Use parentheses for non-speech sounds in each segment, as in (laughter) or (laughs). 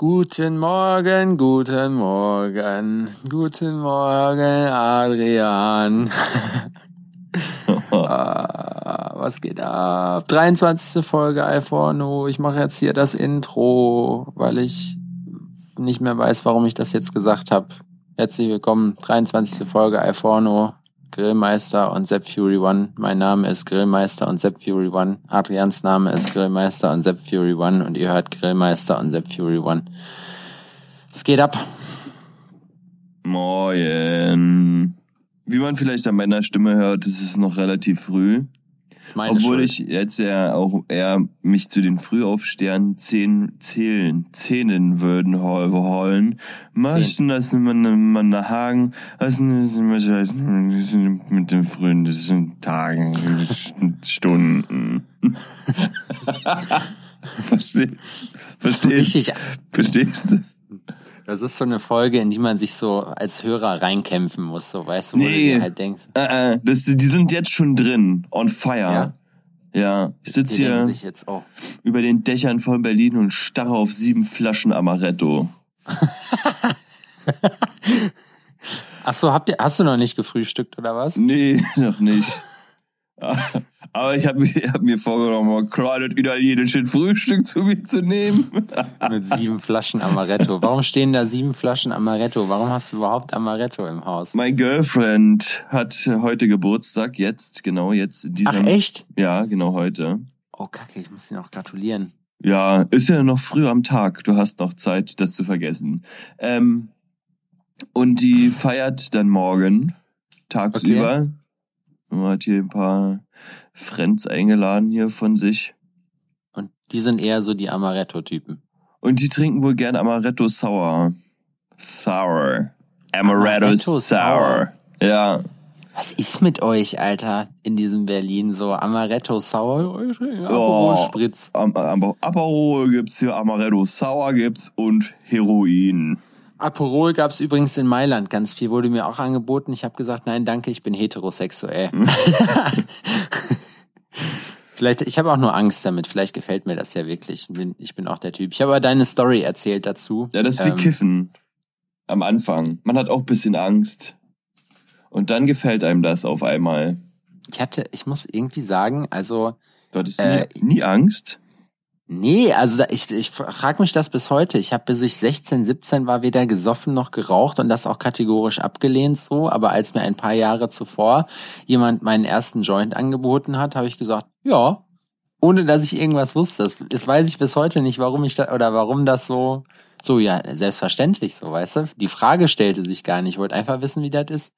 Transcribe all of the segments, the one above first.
Guten Morgen, guten Morgen, guten Morgen, Adrian. (laughs) ah, was geht ab? 23. Folge iPhone. Ich mache jetzt hier das Intro, weil ich nicht mehr weiß, warum ich das jetzt gesagt habe. Herzlich willkommen, 23. Folge iPhone. Grillmeister und Sepp Fury One. Mein Name ist Grillmeister und Sepp Fury One. Adrians Name ist Grillmeister und Sepp Fury One und ihr hört Grillmeister und Sepp Fury One. Es geht ab. Moin. Wie man vielleicht an meiner Stimme hört, ist es noch relativ früh. Obwohl Schuld. ich jetzt ja auch eher mich zu den Frühaufstehern zehn, zählen, zähnen würden wollen. Maschen, das man, man nach Hagen, das sind mit den frühen das sind Tagen, Stunden. (laughs) Verstehst? Verstehst? Verstehst du? Das ist so eine Folge, in die man sich so als Hörer reinkämpfen muss, so weißt du, wo nee, du halt denkst. Äh, äh, das, die sind jetzt schon drin, on fire. Ja, ja ich sitze hier über den Dächern von Berlin und starre auf sieben Flaschen Amaretto. (laughs) Ach so, habt ihr, hast du noch nicht gefrühstückt oder was? Nee, (laughs) noch nicht. (laughs) Aber ich habe mir, hab mir vorgenommen, mal kleines italienisches Frühstück zu mir zu nehmen. (laughs) Mit sieben Flaschen Amaretto. Warum stehen da sieben Flaschen Amaretto? Warum hast du überhaupt Amaretto im Haus? Mein Girlfriend hat heute Geburtstag, jetzt, genau jetzt. Ach echt? Ja, genau heute. Oh Kacke, ich muss dir noch gratulieren. Ja, ist ja noch früh am Tag. Du hast noch Zeit, das zu vergessen. Ähm, und die feiert dann morgen tagsüber. Okay. Man hat hier ein paar Friends eingeladen hier von sich. Und die sind eher so die Amaretto-Typen. Und die trinken wohl gern Amaretto Sour. Sour. Amaretto, Amaretto Sour. Sour. Ja. Was ist mit euch, Alter, in diesem Berlin so? Amaretto Sour? Aperol Spritz. Am, am, Aperol gibt's hier, Amaretto Sour gibt's und Heroin. Aperol gab es übrigens in Mailand ganz viel, wurde mir auch angeboten. Ich habe gesagt, nein, danke, ich bin heterosexuell. (laughs) Vielleicht, ich habe auch nur Angst damit. Vielleicht gefällt mir das ja wirklich. Ich bin, auch der Typ. Ich habe aber deine Story erzählt dazu. Ja, das ist wie ähm, Kiffen. Am Anfang. Man hat auch bisschen Angst. Und dann gefällt einem das auf einmal. Ich hatte, ich muss irgendwie sagen, also. Du hattest äh, nie, nie Angst? Nee, also ich, ich frage mich das bis heute. Ich habe bis ich 16, 17 war weder gesoffen noch geraucht und das auch kategorisch abgelehnt so. Aber als mir ein paar Jahre zuvor jemand meinen ersten Joint angeboten hat, habe ich gesagt, ja, ohne dass ich irgendwas wusste. Das, das weiß ich bis heute nicht, warum ich da oder warum das so so ja selbstverständlich so, weißt du? Die Frage stellte sich gar nicht. Ich wollte einfach wissen, wie das ist.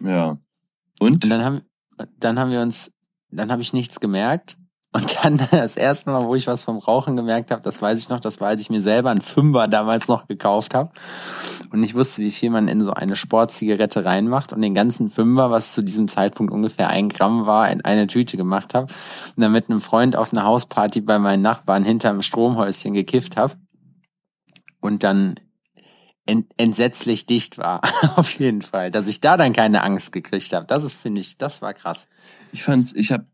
Ja. Und? und dann haben dann haben wir uns, dann habe ich nichts gemerkt und dann (laughs) das erste Mal, wo ich was vom Rauchen gemerkt habe, das weiß ich noch, das als ich mir selber einen Fünfer damals noch gekauft habe. Und ich wusste, wie viel man in so eine Sportzigarette reinmacht und den ganzen Fünfer, was zu diesem Zeitpunkt ungefähr ein Gramm war, in eine Tüte gemacht habe. Und dann mit einem Freund auf einer Hausparty bei meinen Nachbarn hinterm Stromhäuschen gekifft habe. Und dann ent entsetzlich dicht war, (laughs) auf jeden Fall. Dass ich da dann keine Angst gekriegt habe. Das ist, finde ich, das war krass. Ich fand's, ich habe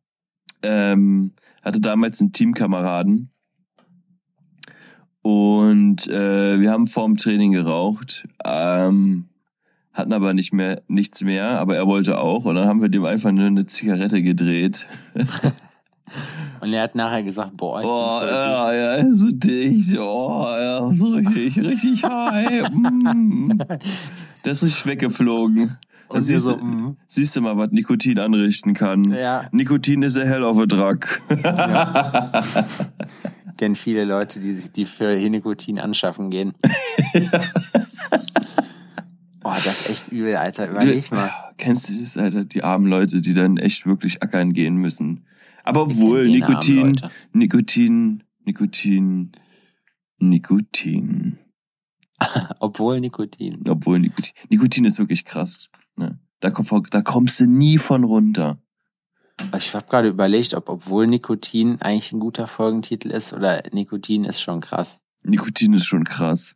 ähm, hatte damals einen Teamkameraden und äh, wir haben vorm Training geraucht, ähm, hatten aber nicht mehr nichts mehr, aber er wollte auch und dann haben wir dem einfach nur eine Zigarette gedreht. (laughs) Und er hat nachher gesagt, boah, ich boah, bin ja, dicht. ja, so dicht, oh, ja, so richtig, richtig high. (laughs) mm. Das ist richtig weggeflogen. Und siehst, so, mm. siehst du mal, was Nikotin anrichten kann. Ja. Nikotin ist a hell of a drug. Ja. (laughs) Kennen viele Leute, die sich die für Nikotin anschaffen gehen. (laughs) ja. Boah, das ist echt übel, Alter. Überleg mal. Kennst du das, Alter? Die armen Leute, die dann echt wirklich ackern gehen müssen. Aber obwohl Nikotin, Nikotin, Nikotin, Nikotin. (laughs) obwohl Nikotin. Obwohl Nikotin. Nikotin ist wirklich krass. Ne? Da, da kommst du nie von runter. Ich habe gerade überlegt, ob obwohl Nikotin eigentlich ein guter Folgentitel ist oder Nikotin ist schon krass. Nikotin ist schon krass.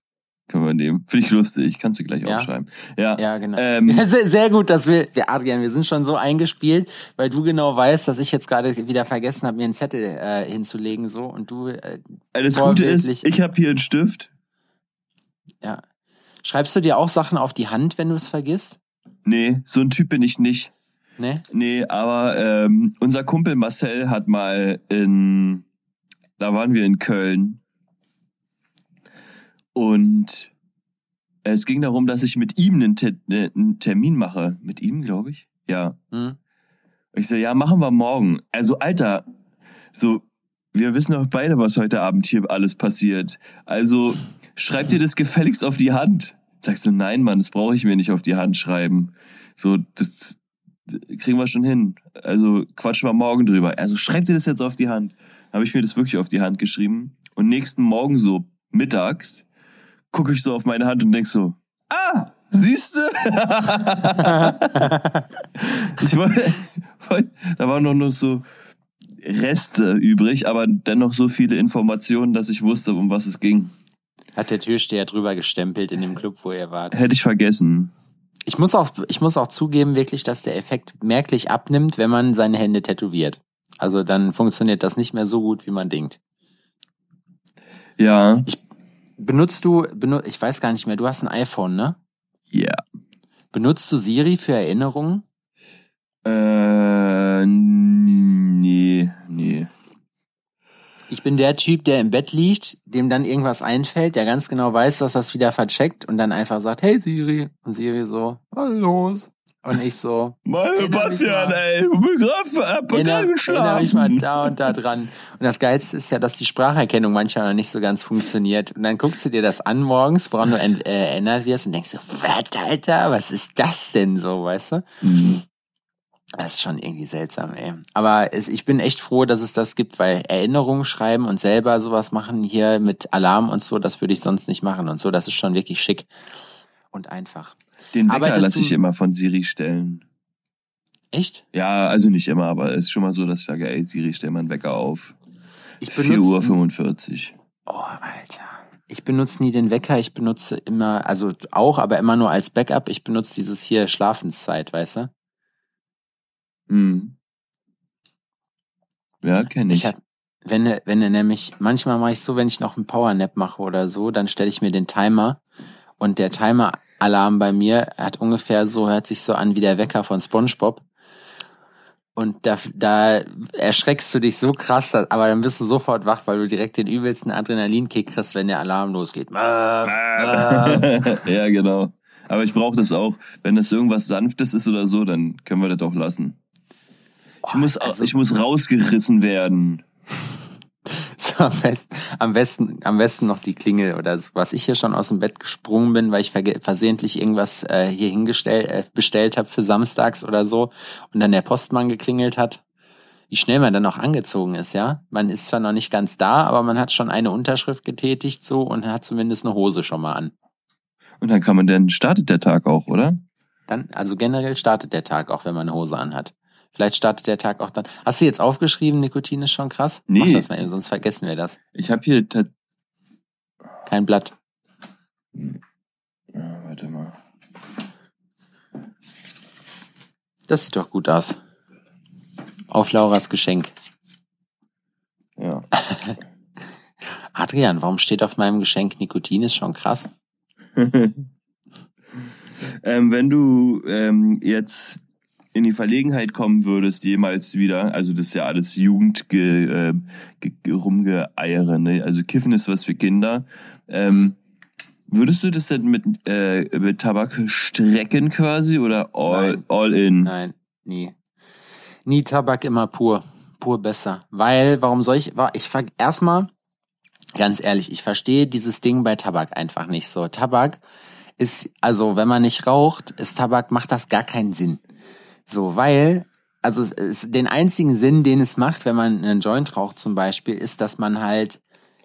können wir nehmen. Finde ich lustig, kannst du gleich ja. aufschreiben. Ja, ja genau. Ähm, (laughs) sehr, sehr, gut, dass wir, wir, Adrian, wir sind schon so eingespielt, weil du genau weißt, dass ich jetzt gerade wieder vergessen habe, mir einen Zettel äh, hinzulegen so und du. Äh, das Gute ist, ich habe hier einen Stift. Ja. Schreibst du dir auch Sachen auf die Hand, wenn du es vergisst? Nee, so ein Typ bin ich nicht. Nee? Nee, aber ähm, unser Kumpel Marcel hat mal in, da waren wir in Köln und es ging darum, dass ich mit ihm einen, Te äh, einen Termin mache. Mit ihm, glaube ich. Ja. Hm. Ich so, ja, machen wir morgen. Also, Alter, so, wir wissen doch beide, was heute Abend hier alles passiert. Also, schreib dir das gefälligst auf die Hand. Sagst du, nein, Mann, das brauche ich mir nicht auf die Hand schreiben. So, das kriegen wir schon hin. Also, quatschen wir morgen drüber. Also, schreib dir das jetzt auf die Hand. Habe ich mir das wirklich auf die Hand geschrieben. Und nächsten Morgen so mittags gucke ich so auf meine Hand und denk so, ah, siehst du? (laughs) ich wollte, da waren noch nur so Reste übrig, aber dennoch so viele Informationen, dass ich wusste, um was es ging. Hat der Türsteher drüber gestempelt in dem Club, wo er war? Hätte ich vergessen. Ich muss auch, ich muss auch zugeben, wirklich, dass der Effekt merklich abnimmt, wenn man seine Hände tätowiert. Also dann funktioniert das nicht mehr so gut, wie man denkt. Ja. Ich, benutzt du, benut, ich weiß gar nicht mehr, du hast ein iPhone, ne? Ja. Yeah. Benutzt du Siri für Erinnerungen? Äh, nee, nee. Ich bin der Typ, der im Bett liegt, dem dann irgendwas einfällt, der ganz genau weiß, dass das wieder vercheckt und dann einfach sagt, hey Siri. Und Siri so, was los? Und ich so. Mein Bastian, ey, bin gerade geschlafen. ich mal da und da dran. Und das Geilste ist ja, dass die Spracherkennung manchmal noch nicht so ganz funktioniert. Und dann guckst du dir das an morgens, woran du äh, erinnert wirst und denkst so, was, Alter, was ist das denn so, weißt du? Mhm. Das ist schon irgendwie seltsam, ey. Aber es, ich bin echt froh, dass es das gibt, weil Erinnerungen schreiben und selber sowas machen hier mit Alarm und so, das würde ich sonst nicht machen und so. Das ist schon wirklich schick und einfach. Den Wecker lasse ich immer von Siri stellen. Echt? Ja, also nicht immer, aber es ist schon mal so, dass ich sage, ey, Siri, stell mal einen Wecker auf. Ich benutze, 4 Uhr 45. Oh, Alter. Ich benutze nie den Wecker, ich benutze immer, also auch, aber immer nur als Backup. Ich benutze dieses hier Schlafenszeit, weißt du? Hm. Ja, kenne ich. ich hab, wenn, wenn nämlich, manchmal mache ich so, wenn ich noch einen Powernap mache oder so, dann stelle ich mir den Timer und der Timer-Alarm bei mir hat ungefähr so, hört sich so an wie der Wecker von SpongeBob. Und da, da erschreckst du dich so krass, aber dann bist du sofort wach, weil du direkt den übelsten Adrenalinkick kriegst, wenn der Alarm losgeht. (laughs) ja, genau. Aber ich brauche das auch. Wenn das irgendwas Sanftes ist oder so, dann können wir das auch lassen. Ich muss, also, ich muss rausgerissen werden. (laughs) So, am, besten, am, besten, am besten noch die Klingel oder so. Was ich hier schon aus dem Bett gesprungen bin, weil ich versehentlich irgendwas äh, hier hingestellt, äh, bestellt habe für samstags oder so und dann der Postmann geklingelt hat. Wie schnell man dann auch angezogen ist, ja. Man ist zwar noch nicht ganz da, aber man hat schon eine Unterschrift getätigt so und hat zumindest eine Hose schon mal an. Und dann kann man dann startet der Tag auch, oder? Dann, also generell startet der Tag auch, wenn man eine Hose anhat. Vielleicht startet der Tag auch dann. Hast du jetzt aufgeschrieben, Nikotin ist schon krass? Nee. Mach das mal eben, sonst vergessen wir das. Ich habe hier kein Blatt. Ja, warte mal. Das sieht doch gut aus. Auf Lauras Geschenk. Ja. (laughs) Adrian, warum steht auf meinem Geschenk Nikotin? Ist schon krass. (laughs) ähm, wenn du ähm, jetzt in die Verlegenheit kommen würdest, jemals wieder, also das ist ja alles Jugend äh, rumgeeiere, ne? also Kiffen ist was für Kinder, ähm, würdest du das denn mit, äh, mit Tabak strecken quasi oder all, Nein. all in? Nein, nie. Nie Tabak, immer pur. Pur besser. Weil, warum soll ich, ich erstmal, ganz ehrlich, ich verstehe dieses Ding bei Tabak einfach nicht so. Tabak ist, also wenn man nicht raucht, ist Tabak, macht das gar keinen Sinn. So, weil, also es, den einzigen Sinn, den es macht, wenn man einen Joint raucht zum Beispiel, ist, dass man halt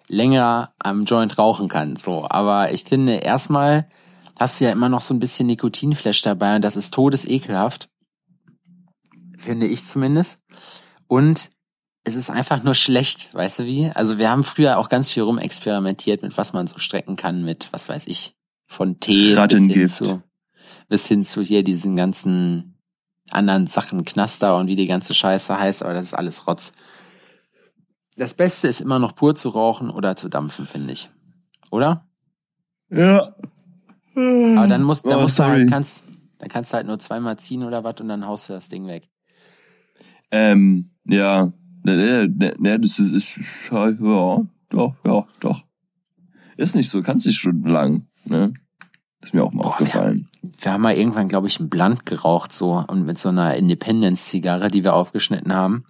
länger am Joint rauchen kann. So, aber ich finde, erstmal hast du ja immer noch so ein bisschen Nikotinflash dabei und das ist todesekelhaft. Finde ich zumindest. Und es ist einfach nur schlecht, weißt du wie? Also wir haben früher auch ganz viel rumexperimentiert mit was man so strecken kann mit, was weiß ich, von Tee bis hin, zu, bis hin zu hier diesen ganzen anderen Sachen, Knaster und wie die ganze Scheiße heißt, aber das ist alles Rotz. Das Beste ist immer noch pur zu rauchen oder zu dampfen, finde ich. Oder? Ja. Aber dann musst, dann oh, musst du halt, kannst, dann kannst du halt nur zweimal ziehen oder was und dann haust du das Ding weg. Ähm, ja, Ne, ne, ne, das ist, ist ja, doch, ja, doch. Ist nicht so, kannst nicht stundenlang, ne? Ist mir auch mal Boah, aufgefallen. Wir, haben mal irgendwann, glaube ich, ein Blunt geraucht, so, und mit so einer Independence-Zigarre, die wir aufgeschnitten haben,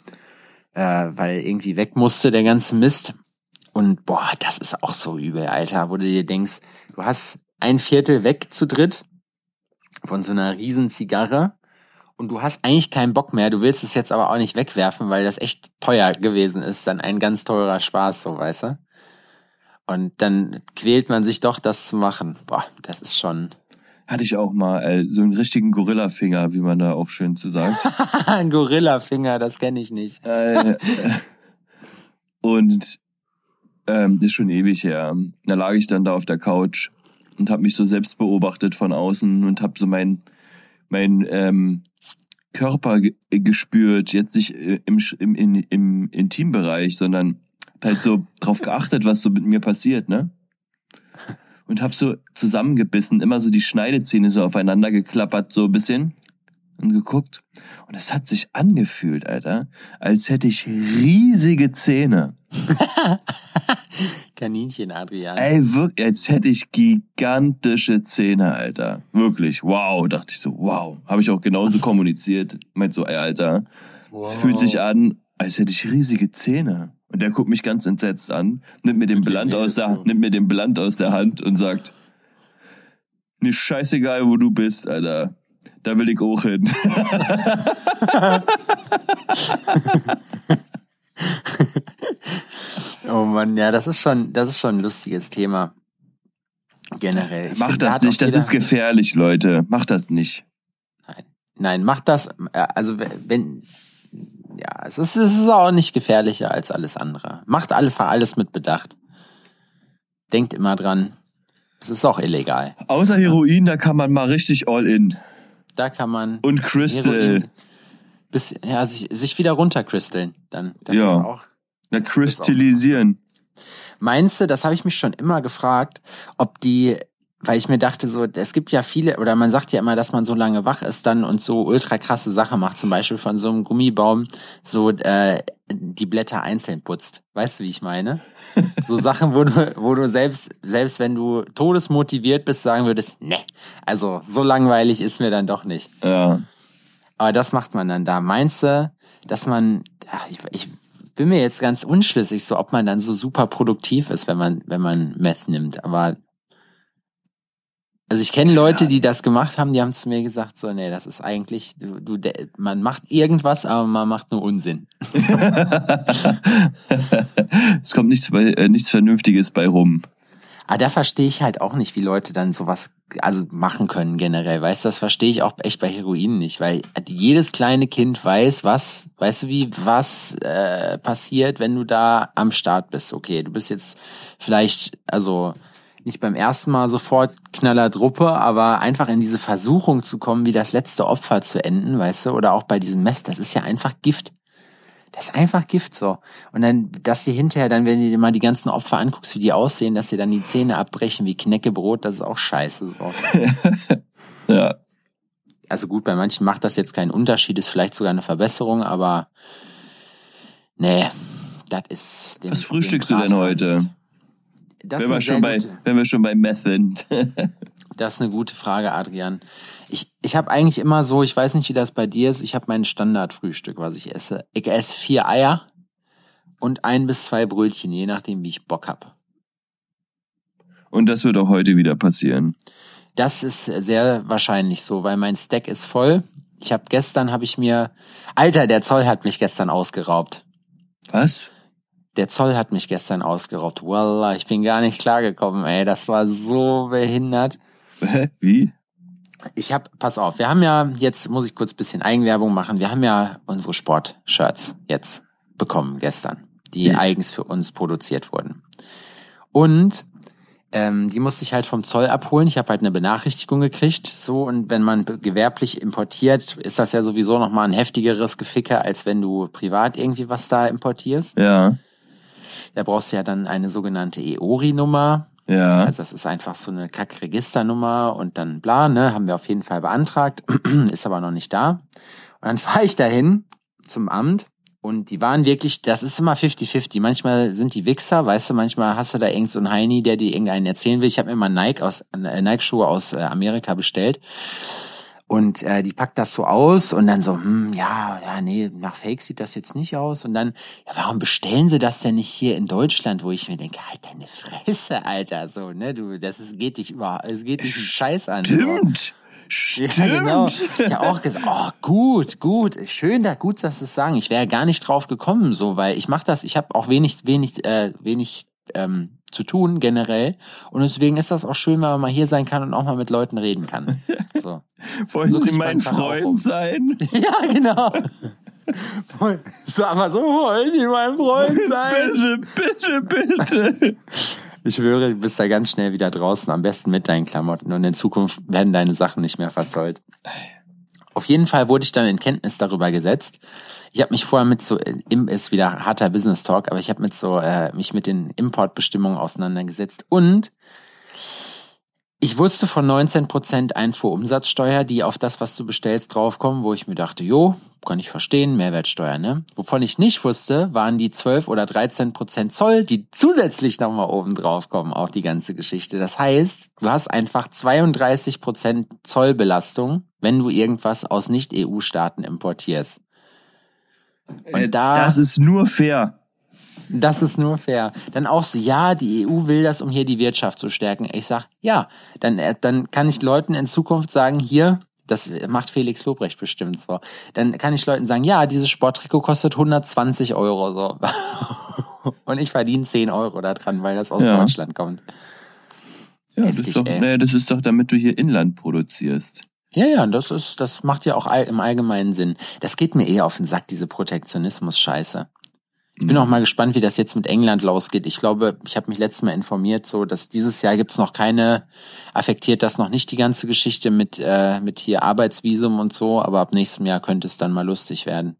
äh, weil irgendwie weg musste der ganze Mist. Und boah, das ist auch so übel, Alter, wo du dir denkst, du hast ein Viertel weg zu dritt von so einer riesen Zigarre und du hast eigentlich keinen Bock mehr, du willst es jetzt aber auch nicht wegwerfen, weil das echt teuer gewesen ist, dann ein ganz teurer Spaß, so weißt du. Und dann quält man sich doch, das zu machen. Boah, das ist schon. Hatte ich auch mal, äh, so einen richtigen Gorillafinger, wie man da auch schön zu sagt. (laughs) Ein Gorillafinger, das kenne ich nicht. äh, äh, und ähm, das ist schon ewig her. Da lag ich dann da auf der Couch und habe mich so selbst beobachtet von außen und habe so mein mein ähm, Körper gespürt, jetzt nicht äh, im, im, im, im Intimbereich, sondern halt so drauf geachtet, was so mit mir passiert, ne? Und hab so zusammengebissen, immer so die Schneidezähne so aufeinander geklappert, so ein bisschen und geguckt. Und es hat sich angefühlt, Alter, als hätte ich riesige Zähne. (laughs) Kaninchen, Adrian. Ey, wirklich, als hätte ich gigantische Zähne, Alter. Wirklich, wow, dachte ich so, wow. Habe ich auch genauso kommuniziert. Meint so, ey, Alter, wow. es fühlt sich an, als hätte ich riesige Zähne. Und der guckt mich ganz entsetzt an, nimmt mir den Blunt aus der, nimmt mir den Blunt aus der Hand und sagt, mir scheißegal, wo du bist, Alter. Da will ich auch hin. (laughs) oh Mann, ja, das ist schon, das ist schon ein lustiges Thema. Generell. Ich Mach das nicht, das ist gefährlich, Leute. Mach das nicht. Nein, nein, mach das, äh, also wenn, ja, es ist, es ist auch nicht gefährlicher als alles andere. Macht alle, alles mit Bedacht. Denkt immer dran, es ist auch illegal. Außer Heroin, da kann man mal richtig all in. Da kann man. Und Crystal. bis, ja, sich, sich wieder runtercrystallen. Dann. Das ja. ist auch na, kristallisieren. Meinst du, das habe ich mich schon immer gefragt, ob die, weil ich mir dachte, so, es gibt ja viele, oder man sagt ja immer, dass man so lange wach ist dann und so ultra krasse Sachen macht, zum Beispiel von so einem Gummibaum so äh, die Blätter einzeln putzt. Weißt du, wie ich meine? So (laughs) Sachen, wo du, wo du selbst, selbst wenn du todesmotiviert bist, sagen würdest, ne, also so langweilig ist mir dann doch nicht. Ja. Aber das macht man dann da. Meinst du, dass man, ach, ich, ich bin mir jetzt ganz unschlüssig, so ob man dann so super produktiv ist, wenn man, wenn man Meth nimmt. Aber also ich kenne Leute, die das gemacht haben, die haben zu mir gesagt, so, nee, das ist eigentlich, du, du, man macht irgendwas, aber man macht nur Unsinn. (laughs) es kommt nichts, bei, äh, nichts Vernünftiges bei rum. Aber da verstehe ich halt auch nicht, wie Leute dann sowas also machen können generell. Weißt du, das verstehe ich auch echt bei Heroin nicht, weil jedes kleine Kind weiß, was, weißt du wie, was äh, passiert, wenn du da am Start bist. Okay, du bist jetzt vielleicht, also nicht beim ersten Mal sofort knaller Druppe, aber einfach in diese Versuchung zu kommen, wie das letzte Opfer zu enden, weißt du, oder auch bei diesem Mess, das ist ja einfach Gift. Das ist einfach Gift so. Und dann, dass die hinterher dann, wenn du dir mal die ganzen Opfer anguckst, wie die aussehen, dass sie dann die Zähne abbrechen wie Knäckebrot, das ist auch scheiße so. (laughs) ja. Also gut, bei manchen macht das jetzt keinen Unterschied, ist vielleicht sogar eine Verbesserung, aber nee, das ist. Dem, Was frühstückst du denn heute? Wenn, wir schon bei, wenn wir schon bei Meth sind. (laughs) das ist eine gute Frage, Adrian. Ich, ich habe eigentlich immer so, ich weiß nicht, wie das bei dir ist, ich habe mein Standardfrühstück, was ich esse. Ich esse vier Eier und ein bis zwei Brötchen, je nachdem, wie ich Bock hab. Und das wird auch heute wieder passieren. Das ist sehr wahrscheinlich so, weil mein Stack ist voll. Ich habe gestern habe ich mir Alter, der Zoll hat mich gestern ausgeraubt. Was? Der Zoll hat mich gestern ausgeraubt. Wallah, ich bin gar nicht klargekommen, ey, das war so behindert. Wie? ich habe, pass auf, wir haben ja, jetzt muss ich kurz bisschen Eigenwerbung machen, wir haben ja unsere Sportshirts jetzt bekommen gestern, die ja. eigens für uns produziert wurden. Und ähm, die musste ich halt vom Zoll abholen. Ich habe halt eine Benachrichtigung gekriegt. So, und wenn man gewerblich importiert, ist das ja sowieso nochmal ein heftigeres Geficke, als wenn du privat irgendwie was da importierst. Ja. Da brauchst du ja dann eine sogenannte EORI-Nummer. Ja. Also das ist einfach so eine Kack-Registernummer und dann bla, ne, haben wir auf jeden Fall beantragt, (clears throat) ist aber noch nicht da. Und dann fahre ich dahin zum Amt und die waren wirklich, das ist immer 50-50. Manchmal sind die Wichser, weißt du, manchmal hast du da irgend so einen Heini, der dir irgendeinen erzählen will. Ich habe mir mal Nike aus äh, Nike-Schuhe aus äh, Amerika bestellt. Und äh, die packt das so aus und dann so, hm, ja, ja, nee, nach Fake sieht das jetzt nicht aus. Und dann, ja, warum bestellen sie das denn nicht hier in Deutschland, wo ich mir denke, halt deine Fresse, Alter, so, ne, du, das ist, geht dich über, es geht dich einen Scheiß an. Stimmt. So. Stimmt. (laughs) Ja, genau. Ich habe auch gesagt, oh, gut, gut, schön, da gut, dass Sie es sagen. Ich wäre gar nicht drauf gekommen, so, weil ich mache das, ich habe auch wenig, wenig, äh, wenig ähm, zu tun generell. Und deswegen ist das auch schön, wenn man mal hier sein kann und auch mal mit Leuten reden kann. (laughs) So. Wollen so Sie mein Freund um. sein? (laughs) ja, genau. Sag mal so, wollen Sie mein Freund sein? Bitte, bitte, bitte. Ich schwöre, du bist da ganz schnell wieder draußen, am besten mit deinen Klamotten und in Zukunft werden deine Sachen nicht mehr verzollt. Auf jeden Fall wurde ich dann in Kenntnis darüber gesetzt. Ich habe mich vorher mit so, ist wieder harter Business Talk, aber ich habe mit so äh, mich mit den Importbestimmungen auseinandergesetzt und ich wusste von 19% Einfuhrumsatzsteuer, die auf das, was du bestellst, draufkommen, wo ich mir dachte, jo, kann ich verstehen, Mehrwertsteuer, ne? Wovon ich nicht wusste, waren die 12 oder 13% Zoll, die zusätzlich nochmal oben draufkommen auf die ganze Geschichte. Das heißt, du hast einfach 32% Zollbelastung, wenn du irgendwas aus Nicht-EU-Staaten importierst. Und äh, da, das ist nur fair. Das ist nur fair. Dann auch so, ja, die EU will das, um hier die Wirtschaft zu stärken. Ich sag, ja, dann, äh, dann kann ich Leuten in Zukunft sagen, hier, das macht Felix Lobrecht bestimmt so. Dann kann ich Leuten sagen, ja, dieses Sporttrikot kostet 120 Euro so. (laughs) Und ich verdiene 10 Euro daran, weil das aus ja. Deutschland kommt. Ja, Heftig, das, ist doch, nee, das ist doch, damit du hier Inland produzierst. Ja, ja, das ist, das macht ja auch im allgemeinen Sinn. Das geht mir eher auf den Sack, diese Protektionismus-Scheiße. Ich bin auch mal gespannt, wie das jetzt mit England losgeht. Ich glaube, ich habe mich letztes Mal informiert, so dass dieses Jahr gibt's noch keine, affektiert das noch nicht die ganze Geschichte mit, äh, mit hier Arbeitsvisum und so, aber ab nächstem Jahr könnte es dann mal lustig werden.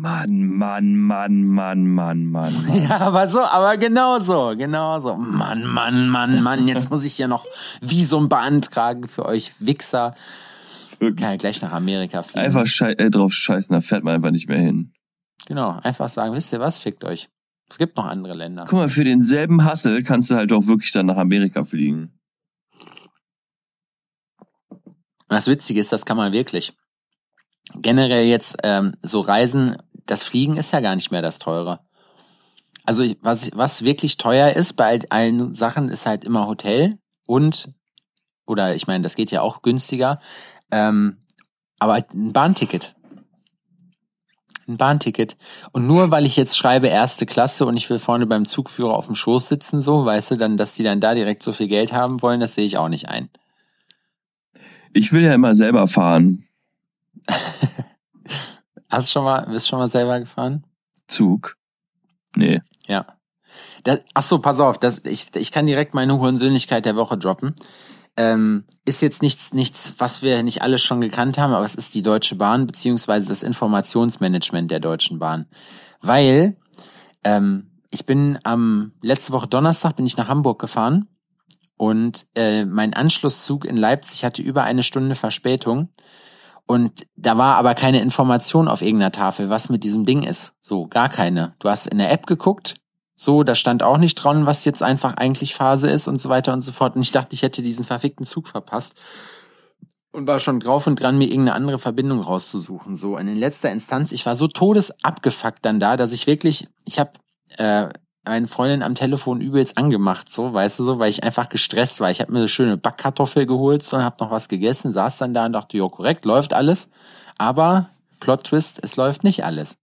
Mann, Mann, Mann, Mann, Mann, Mann. (laughs) Ja, aber so, aber genau so, genau so. Mann, Mann, Mann, Mann, jetzt muss ich ja noch Visum beantragen für euch Wichser. Kann ja gleich nach Amerika fliegen. Einfach schei äh, drauf scheißen, da fährt man einfach nicht mehr hin. Genau, einfach sagen, wisst ihr was, fickt euch. Es gibt noch andere Länder. Guck mal, für denselben Hassel kannst du halt auch wirklich dann nach Amerika fliegen. das Witzige ist, das kann man wirklich. Generell jetzt ähm, so Reisen, das Fliegen ist ja gar nicht mehr das Teure. Also was, was wirklich teuer ist bei allen Sachen, ist halt immer Hotel und, oder ich meine, das geht ja auch günstiger, ähm, aber ein Bahnticket. Ein Bahnticket. Und nur weil ich jetzt schreibe erste Klasse und ich will vorne beim Zugführer auf dem Schoß sitzen, so, weißt du, dann, dass die dann da direkt so viel Geld haben wollen, das sehe ich auch nicht ein. Ich will ja immer selber fahren. (laughs) Hast du schon mal, bist schon mal selber gefahren? Zug? Nee. Ja. Das, ach so, pass auf, das, ich, ich kann direkt meine Hurensöhnlichkeit der Woche droppen. Ähm, ist jetzt nichts, nichts, was wir nicht alle schon gekannt haben, aber es ist die Deutsche Bahn beziehungsweise das Informationsmanagement der Deutschen Bahn. Weil ähm, ich bin am letzte Woche Donnerstag bin ich nach Hamburg gefahren und äh, mein Anschlusszug in Leipzig hatte über eine Stunde Verspätung. Und da war aber keine Information auf irgendeiner Tafel, was mit diesem Ding ist. So, gar keine. Du hast in der App geguckt, so, da stand auch nicht dran, was jetzt einfach eigentlich Phase ist und so weiter und so fort. Und ich dachte, ich hätte diesen verfickten Zug verpasst und war schon drauf und dran, mir irgendeine andere Verbindung rauszusuchen. So, und in letzter Instanz, ich war so todesabgefuckt dann da, dass ich wirklich, ich habe äh, meine Freundin am Telefon übelst angemacht, so, weißt du so, weil ich einfach gestresst war. Ich habe mir eine schöne Backkartoffel geholt so, und habe noch was gegessen, saß dann da und dachte, ja, korrekt, läuft alles. Aber Plot Twist, es läuft nicht alles.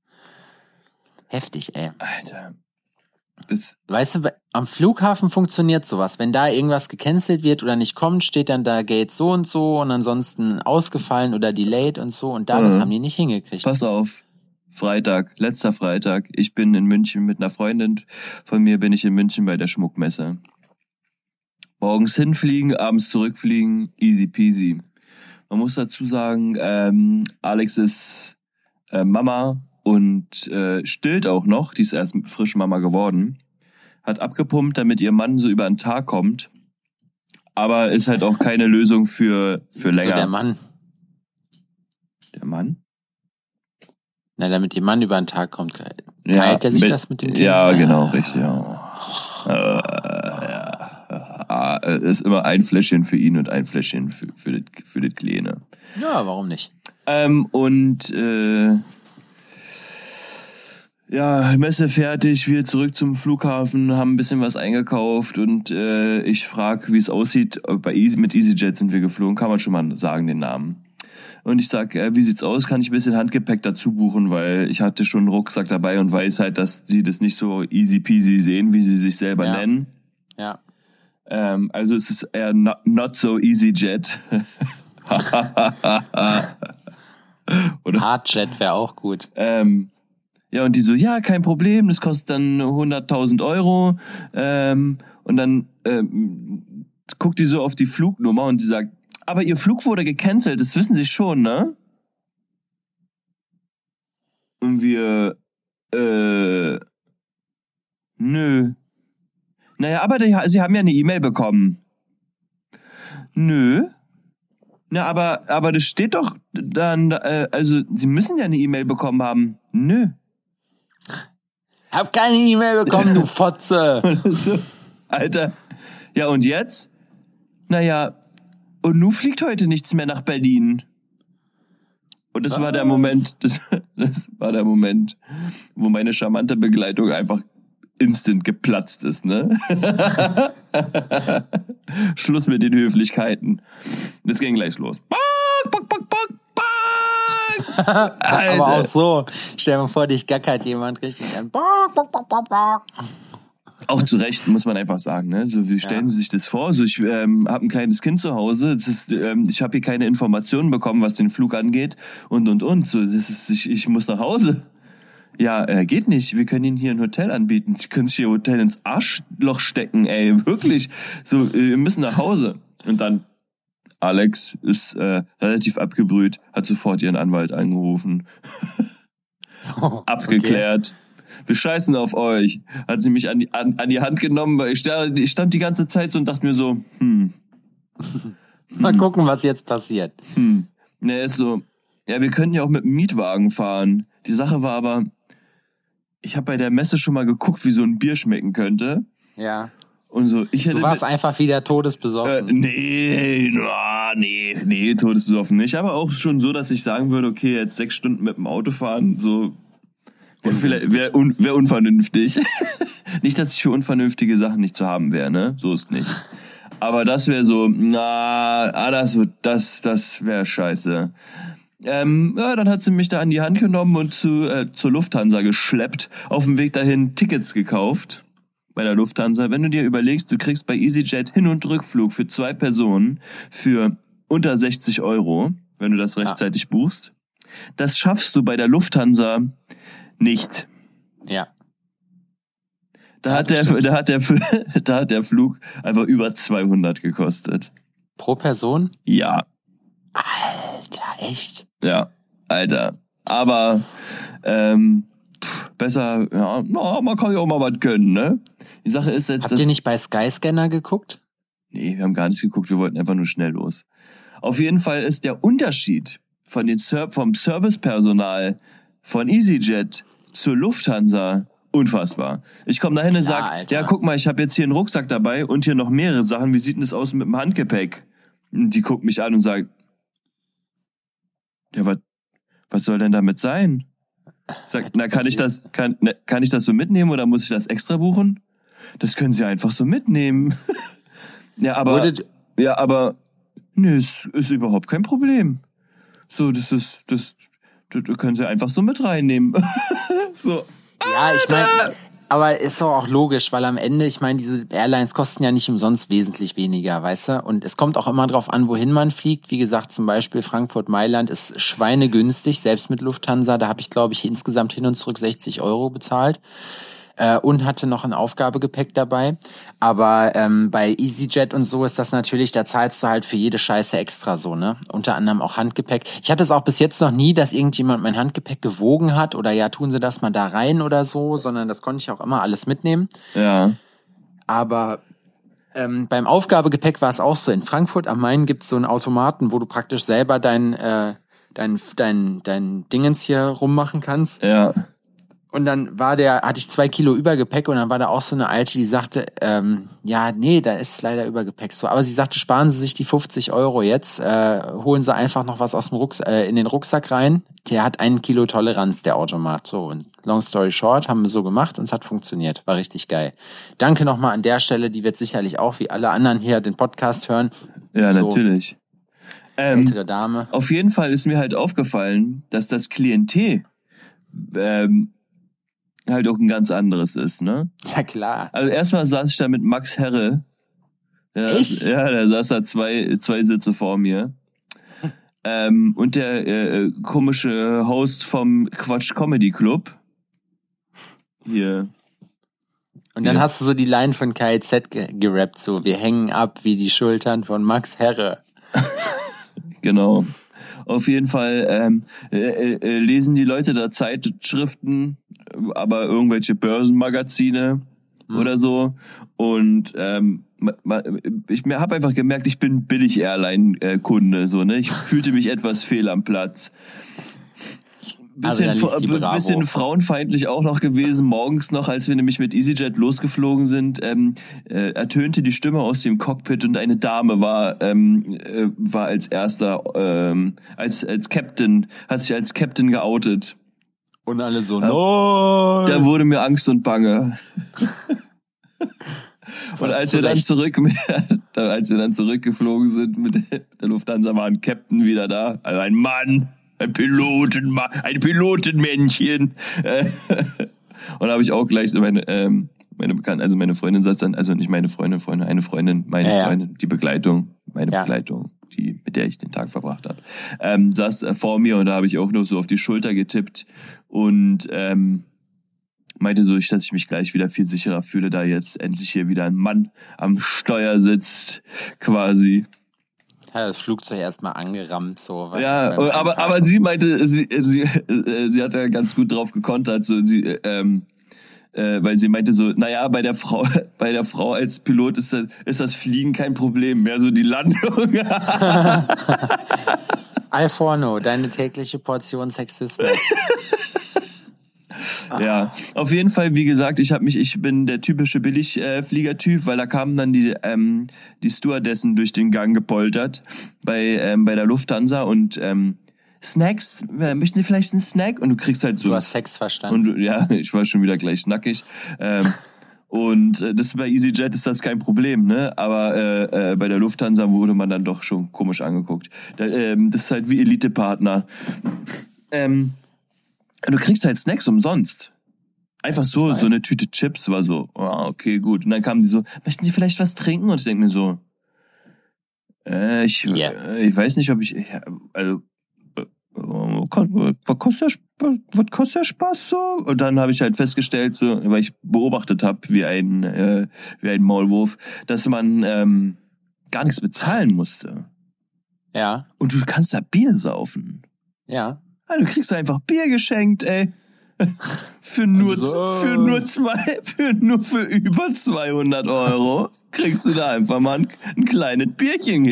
Heftig, ey. Alter. Weißt du, am Flughafen funktioniert sowas. Wenn da irgendwas gecancelt wird oder nicht kommt, steht dann da Gate so und so und ansonsten ausgefallen oder delayed und so. Und da, mhm. das haben die nicht hingekriegt. Pass auf. Freitag, letzter Freitag. Ich bin in München mit einer Freundin von mir, bin ich in München bei der Schmuckmesse. Morgens hinfliegen, abends zurückfliegen, easy peasy. Man muss dazu sagen, ähm, Alex ist äh, Mama und äh, stillt auch noch, die ist erst frisch Mama geworden, hat abgepumpt, damit ihr Mann so über den Tag kommt, aber ist halt auch keine Lösung für, für länger. So der Mann. Der Mann? Na, damit ihr Mann über den Tag kommt, teilt ja, er sich mit, das mit dem Kind? Ja, genau, richtig, ja. Äh, ja. Äh, ist immer ein Fläschchen für ihn und ein Fläschchen für, für, das, für das Kleine. Ja, warum nicht? Ähm, und äh, ja, Messe fertig, wir zurück zum Flughafen, haben ein bisschen was eingekauft und äh, ich frage, wie es aussieht. Bei Easy, mit EasyJet sind wir geflogen, kann man schon mal sagen den Namen. Und ich sag, äh, wie sieht's aus? Kann ich ein bisschen Handgepäck dazu buchen, weil ich hatte schon einen Rucksack dabei und weiß halt, dass sie das nicht so easy peasy sehen, wie sie sich selber ja. nennen. Ja. Ähm, also es ist eher not, not so easy jet. (laughs) Oder? Hardjet wäre auch gut. Ähm, ja, und die so, ja, kein Problem, das kostet dann 100.000 Euro. Ähm, und dann ähm, guckt die so auf die Flugnummer und die sagt, aber ihr Flug wurde gecancelt, das wissen Sie schon, ne? Und wir, äh, nö. Naja, aber die, Sie haben ja eine E-Mail bekommen. Nö. Na, aber, aber das steht doch dann, äh, also, Sie müssen ja eine E-Mail bekommen haben. Nö. Hab keine E-Mail bekommen, du (laughs) Fotze. Alter. Ja, und jetzt? Naja, und nun fliegt heute nichts mehr nach Berlin. Und das Was? war der Moment, das, das war der Moment, wo meine charmante Begleitung einfach instant geplatzt ist, ne? (laughs) Schluss mit den Höflichkeiten. Das ging gleich los. Bock, bock, bock, bock, bock. (laughs) Aber auch so. Stell dir mal vor, dich gackert jemand richtig an. Bock, bock, bock, bock, bock. Auch zu Recht, muss man einfach sagen. Ne? So, wie stellen ja. Sie sich das vor? So, ich ähm, habe ein kleines Kind zu Hause. Das ist, ähm, ich habe hier keine Informationen bekommen, was den Flug angeht und und und. So, das ist, ich, ich muss nach Hause. Ja, äh, geht nicht. Wir können Ihnen hier ein Hotel anbieten. Sie können sich Ihr Hotel ins Arschloch stecken, ey. (laughs) Wirklich. So, äh, wir müssen nach Hause. Und dann, Alex ist äh, relativ abgebrüht, hat sofort ihren Anwalt angerufen. (laughs) Abgeklärt. Okay. Wir scheißen auf euch. Hat sie mich an die, an, an die Hand genommen, weil ich stand, ich stand die ganze Zeit so und dachte mir so, hm. (laughs) Mal gucken, was jetzt passiert. Hm. Ne, ist so, ja, wir könnten ja auch mit dem Mietwagen fahren. Die Sache war aber, ich habe bei der Messe schon mal geguckt, wie so ein Bier schmecken könnte. Ja. Und so, ich hätte. Du warst einfach wieder todesbesoffen. Äh, nee, nee, nee, todesbesoffen nicht. Aber auch schon so, dass ich sagen würde, okay, jetzt sechs Stunden mit dem Auto fahren, so wäre wär un, wär unvernünftig. (laughs) nicht, dass ich für unvernünftige Sachen nicht zu haben wäre, ne? So ist nicht. Aber das wäre so, na, ah, das das, das wäre scheiße. Ähm, ja, dann hat sie mich da an die Hand genommen und zu, äh, zur Lufthansa geschleppt, auf dem Weg dahin Tickets gekauft bei der Lufthansa. Wenn du dir überlegst, du kriegst bei EasyJet Hin- und Rückflug für zwei Personen für unter 60 Euro, wenn du das rechtzeitig ja. buchst. Das schaffst du bei der Lufthansa nicht. Ja. Da ja, hat der, da hat der, (laughs) da hat der Flug einfach über 200 gekostet. Pro Person? Ja. Alter, echt? Ja, Alter. Aber ähm, besser, ja, no, man kann ja auch mal was können, ne? Die Sache ist jetzt. Habt ihr nicht bei Skyscanner geguckt? Nee, wir haben gar nicht geguckt, wir wollten einfach nur schnell los. Auf jeden Fall ist der Unterschied von den Ser vom Servicepersonal von EasyJet zur Lufthansa unfassbar. Ich komme dahin und sag, ja, guck mal, ich habe jetzt hier einen Rucksack dabei und hier noch mehrere Sachen. Wie sieht denn das aus mit dem Handgepäck? Und die guckt mich an und sagt, ja, was, was soll denn damit sein? Sag, na, kann ich das, kann, na, kann ich das so mitnehmen oder muss ich das extra buchen? Das können Sie einfach so mitnehmen. (laughs) ja, aber, ja, aber, nee, ist, ist überhaupt kein Problem. So, das ist, das, das können Sie einfach so mit reinnehmen. (laughs) so. Ja, ich meine, Aber ist doch auch logisch, weil am Ende, ich meine, diese Airlines kosten ja nicht umsonst wesentlich weniger, weißt du? Und es kommt auch immer drauf an, wohin man fliegt. Wie gesagt, zum Beispiel Frankfurt-Mailand ist schweinegünstig, selbst mit Lufthansa. Da habe ich, glaube ich, insgesamt hin und zurück 60 Euro bezahlt äh, und hatte noch ein Aufgabegepäck dabei. Aber ähm, bei EasyJet und so ist das natürlich, da zahlst du halt für jede Scheiße extra so, ne? Unter anderem auch Handgepäck. Ich hatte es auch bis jetzt noch nie, dass irgendjemand mein Handgepäck gewogen hat oder ja, tun sie das mal da rein oder so, sondern das konnte ich auch immer alles mitnehmen. Ja. Aber ähm, beim Aufgabegepäck war es auch so. In Frankfurt am Main gibt es so einen Automaten, wo du praktisch selber dein, äh, dein, dein, dein Dingens hier rummachen kannst. Ja. Und dann war der, hatte ich zwei Kilo Übergepäck und dann war da auch so eine Alte, die sagte, ähm, ja, nee, da ist leider Übergepäck so. Aber sie sagte, sparen Sie sich die 50 Euro jetzt, äh, holen Sie einfach noch was aus dem Rucksack, äh, in den Rucksack rein. Der hat einen Kilo Toleranz, der Automat. So, und long story short, haben wir so gemacht und es hat funktioniert. War richtig geil. Danke nochmal an der Stelle, die wird sicherlich auch wie alle anderen hier den Podcast hören. Ja, so, natürlich. Ähm, ältere Dame. Auf jeden Fall ist mir halt aufgefallen, dass das Klientel ähm, halt auch ein ganz anderes ist, ne? Ja, klar. Also erstmal saß ich da mit Max Herre. Ja, ich? Ja, der saß da zwei, zwei Sitze vor mir. ähm, und der äh, komische Host vom Quatsch Comedy Club. Hier. Und dann ja. hast du so die Line von KIZ gerappt, so, wir hängen ab wie die Schultern von Max Herre. (laughs) genau. Auf jeden Fall ähm, äh, äh, lesen die Leute da Zeitschriften, aber irgendwelche Börsenmagazine mhm. oder so. Und ähm, ich habe einfach gemerkt, ich bin billig Airline-Kunde. So, ne? Ich fühlte mich etwas fehl am Platz bisschen, also bisschen frauenfeindlich auch noch gewesen. Morgens noch, als wir nämlich mit EasyJet losgeflogen sind, ähm, äh, ertönte die Stimme aus dem Cockpit und eine Dame war ähm, äh, war als erster ähm, als als Captain hat sich als Captain geoutet. Und alle so, no. Da wurde mir Angst und Bange. (laughs) und als wir dann zurück, (laughs) als wir dann zurückgeflogen sind mit der Lufthansa, war ein Captain wieder da, also ein Mann ein Piloten, ein Pilotenmännchen. (laughs) und da habe ich auch gleich so meine, ähm, meine Bekannte, also meine Freundin saß dann, also nicht meine Freundin, Freundin, eine Freundin, meine ja, Freundin, die Begleitung, meine ja. Begleitung, die, mit der ich den Tag verbracht habe, ähm, saß äh, vor mir und da habe ich auch nur so auf die Schulter getippt und ähm, meinte so, dass ich mich gleich wieder viel sicherer fühle, da jetzt endlich hier wieder ein Mann am Steuer sitzt, quasi hat das Flugzeug erstmal angerammt, so. Ja, aber, aber sie meinte, sie, sie, äh, sie hat ja ganz gut drauf gekontert, so, sie, ähm, äh, weil sie meinte so, naja, bei der Frau, (laughs) bei der Frau als Pilot ist das, ist das Fliegen kein Problem, mehr so die Landung. (laughs) Alforno, deine tägliche Portion Sexismus. (laughs) (laughs) Ja, auf jeden Fall, wie gesagt, ich habe mich, ich bin der typische Billigfliegertyp, weil da kamen dann die ähm, die Stewardessen durch den Gang gepoltert bei ähm, bei der Lufthansa und ähm, Snacks, äh, möchten Sie vielleicht einen Snack? Und du kriegst halt so. Du hast Sex verstanden. Und ja, (laughs) ich war schon wieder gleich nackig. Ähm, und äh, das bei EasyJet ist das kein Problem, ne? Aber äh, äh, bei der Lufthansa wurde man dann doch schon komisch angeguckt. Da, ähm, das ist halt wie Elite-Partner. Ähm, du kriegst halt Snacks umsonst. Einfach so, so eine Tüte Chips war so, oh, okay, gut. Und dann kamen die so, möchten Sie vielleicht was trinken? Und ich denke mir so, äh, ich, yeah. äh, ich weiß nicht, ob ich, also, äh, was kostet, der, was kostet der Spaß so? Und dann habe ich halt festgestellt, so, weil ich beobachtet habe, wie ein, äh, wie ein Maulwurf, dass man ähm, gar nichts bezahlen musste. Ja. Und du kannst da Bier saufen. Ja. Ah, du kriegst einfach Bier geschenkt, ey. (laughs) für nur, so. für nur zwei, (laughs) für nur für über 200 Euro kriegst du da einfach mal ein, ein kleines Bierchen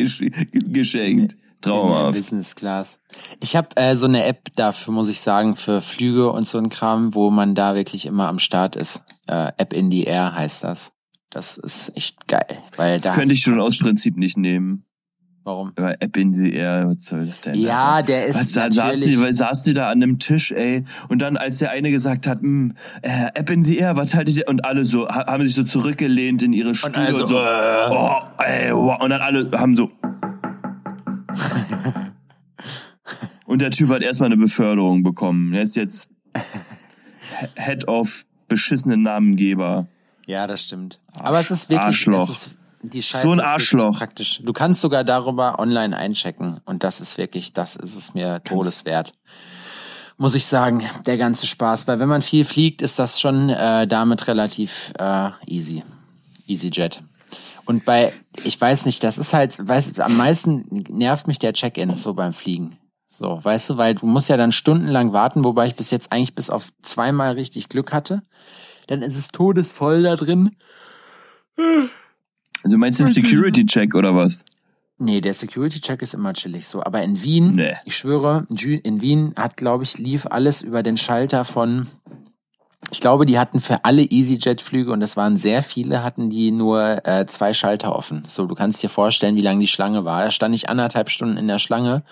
geschenkt. Traumhaft. Business Class. Ich habe äh, so eine App dafür, muss ich sagen, für Flüge und so ein Kram, wo man da wirklich immer am Start ist. Äh, App in the Air heißt das. Das ist echt geil, weil das könnte ich schon aus Prinzip nicht nehmen. Warum? Weil App in the Air, was soll das denn? Ja, der ist was, saß die, weil saß die da an einem Tisch, ey. Und dann, als der eine gesagt hat, hm, äh, App in the Air, was haltet ihr? Und alle so, haben sich so zurückgelehnt in ihre Stühle und, also, und so, äh, oh, ey, wow. Und dann alle haben so. (laughs) und der Typ hat erstmal eine Beförderung bekommen. Er ist jetzt Head of beschissenen Namengeber. Ja, das stimmt. Aber es ist wirklich, Arschloch. Es ist, die Scheiße So ein Arschloch. praktisch. Du kannst sogar darüber online einchecken und das ist wirklich, das ist es mir todeswert. Muss ich sagen, der ganze Spaß, weil wenn man viel fliegt, ist das schon äh, damit relativ äh, easy. EasyJet. Und bei, ich weiß nicht, das ist halt, weiß, am meisten nervt mich der Check-in so beim Fliegen. So, weißt du, weil du musst ja dann stundenlang warten, wobei ich bis jetzt eigentlich bis auf zweimal richtig Glück hatte. Dann ist es todesvoll da drin. Du meinst den Security-Check oder was? Nee, der Security-Check ist immer chillig so. Aber in Wien, Nee. ich schwöre, in Wien hat, glaube ich, lief alles über den Schalter von, ich glaube, die hatten für alle EasyJet-Flüge, und das waren sehr viele, hatten die nur äh, zwei Schalter offen. So, du kannst dir vorstellen, wie lang die Schlange war. Da stand ich anderthalb Stunden in der Schlange,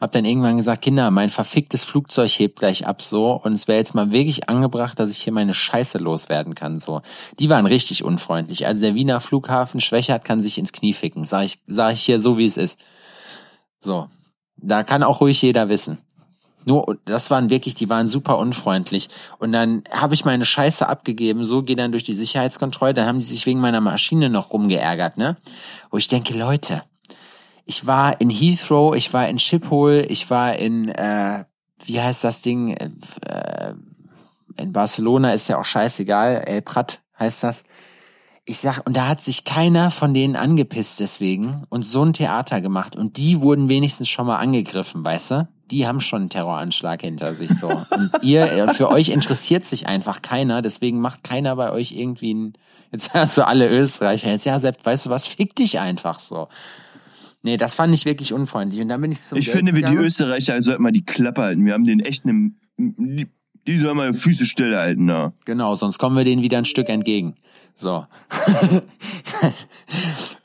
hab dann irgendwann gesagt, Kinder, mein verficktes Flugzeug hebt gleich ab so und es wäre jetzt mal wirklich angebracht, dass ich hier meine Scheiße loswerden kann. So, die waren richtig unfreundlich. Also der Wiener Flughafen Schwächert kann sich ins Knie ficken. Sag ich, sag ich hier so, wie es ist. So, da kann auch ruhig jeder wissen. Nur, das waren wirklich, die waren super unfreundlich. Und dann habe ich meine Scheiße abgegeben, so gehe dann durch die Sicherheitskontrolle, dann haben die sich wegen meiner Maschine noch rumgeärgert, ne? Wo ich denke, Leute, ich war in Heathrow, ich war in Schiphol, ich war in, äh, wie heißt das Ding? Äh, in Barcelona ist ja auch scheißegal, El Prat heißt das. Ich sag, und da hat sich keiner von denen angepisst deswegen und so ein Theater gemacht. Und die wurden wenigstens schon mal angegriffen, weißt du? Die haben schon einen Terroranschlag hinter sich so. Und ihr, und für euch interessiert sich einfach keiner, deswegen macht keiner bei euch irgendwie ein, jetzt hast (laughs) du alle Österreicher, jetzt ja, Sepp, weißt du was, fick dich einfach so. Nee, das fand ich wirklich unfreundlich. Und dann bin ich zum Ich Geld finde, wir die. Österreicher sollten mal die Klappe halten. Wir haben den echt einen, die, sollen mal Füße stillhalten da. Genau, sonst kommen wir denen wieder ein Stück entgegen. So. (laughs)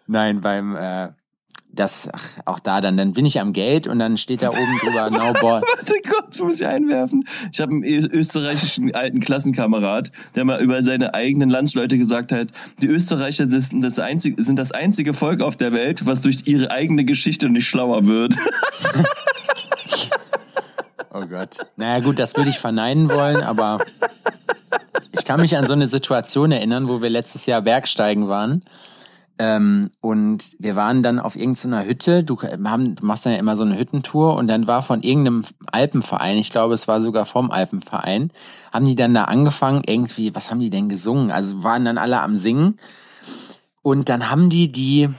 Nein, beim äh, das ach, auch da dann dann bin ich am Gate und dann steht da oben drüber (laughs) Now Board. Warte kurz, muss ich einwerfen. Ich habe einen österreichischen alten Klassenkamerad, der mal über seine eigenen Landsleute gesagt hat, die Österreicher sind das einzige, sind das einzige Volk auf der Welt, was durch ihre eigene Geschichte nicht schlauer wird. (laughs) Oh Gott. Naja gut, das würde ich verneinen wollen, aber ich kann mich an so eine Situation erinnern, wo wir letztes Jahr Bergsteigen waren. Ähm, und wir waren dann auf irgendeiner Hütte. Du, haben, du machst dann ja immer so eine Hüttentour und dann war von irgendeinem Alpenverein, ich glaube, es war sogar vom Alpenverein, haben die dann da angefangen, irgendwie, was haben die denn gesungen? Also waren dann alle am Singen. Und dann haben die die,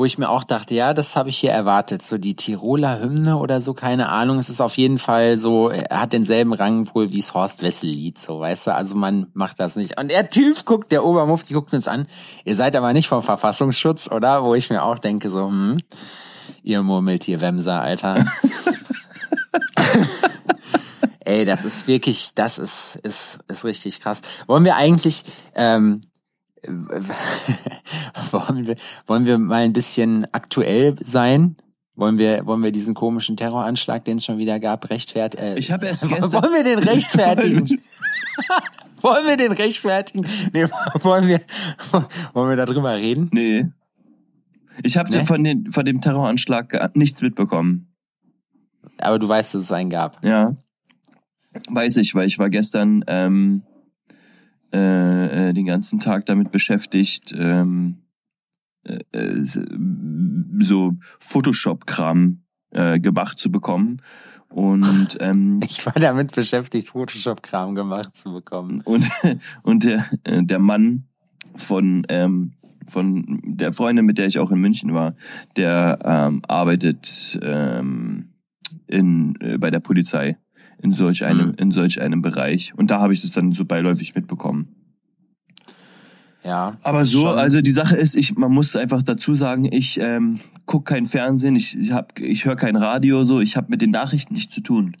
wo ich mir auch dachte, ja, das habe ich hier erwartet, so die Tiroler Hymne oder so, keine Ahnung. Es ist auf jeden Fall so, er hat denselben Rang wohl wie das Horst Wessel Lied, so, weißt du, also man macht das nicht. Und der Typ guckt, der Obermufti guckt uns an, ihr seid aber nicht vom Verfassungsschutz, oder? Wo ich mir auch denke, so, hm, ihr Murmeltier-Wemser, Alter. (laughs) Ey, das ist wirklich, das ist, ist, ist richtig krass. Wollen wir eigentlich, ähm, (laughs) wollen, wir, wollen wir mal ein bisschen aktuell sein? Wollen wir, wollen wir diesen komischen Terroranschlag, den es schon wieder gab, rechtfertigen? Äh, Ich habe erst (laughs) gestern- Wollen wir den rechtfertigen? (laughs) wollen wir den rechtfertigen? Nee, wollen wir, wollen wir darüber reden? Nee. Ich habe Nee? von, den, von dem Terroranschlag nichts mitbekommen. Aber du weißt, dass es einen gab. Ja. Weiß ich, weil ich war gestern ähm, äh, äh, den ganzen Tag damit beschäftigt, ähm, äh, äh, so Photoshop-Kram äh, gemacht zu bekommen. Und, ähm, (laughs) Ich war damit beschäftigt, Photoshop-Kram gemacht zu bekommen. und, (laughs) und der, äh, der Mann von, ähm, von der Freundin, mit der ich auch in München war, der ähm, arbeitet ähm, in, äh, bei der Polizei in solch einem, Mhm. in solch einem Bereich. Und da habe ich das dann so beiläufig mitbekommen. Ja. Aber so, schon. also die Sache ist, ich, man muss einfach dazu sagen, ich ähm, guck kein Fernsehen, ich, ich, hab, ich höre kein Radio, so, ich habe mit den Nachrichten nichts zu tun.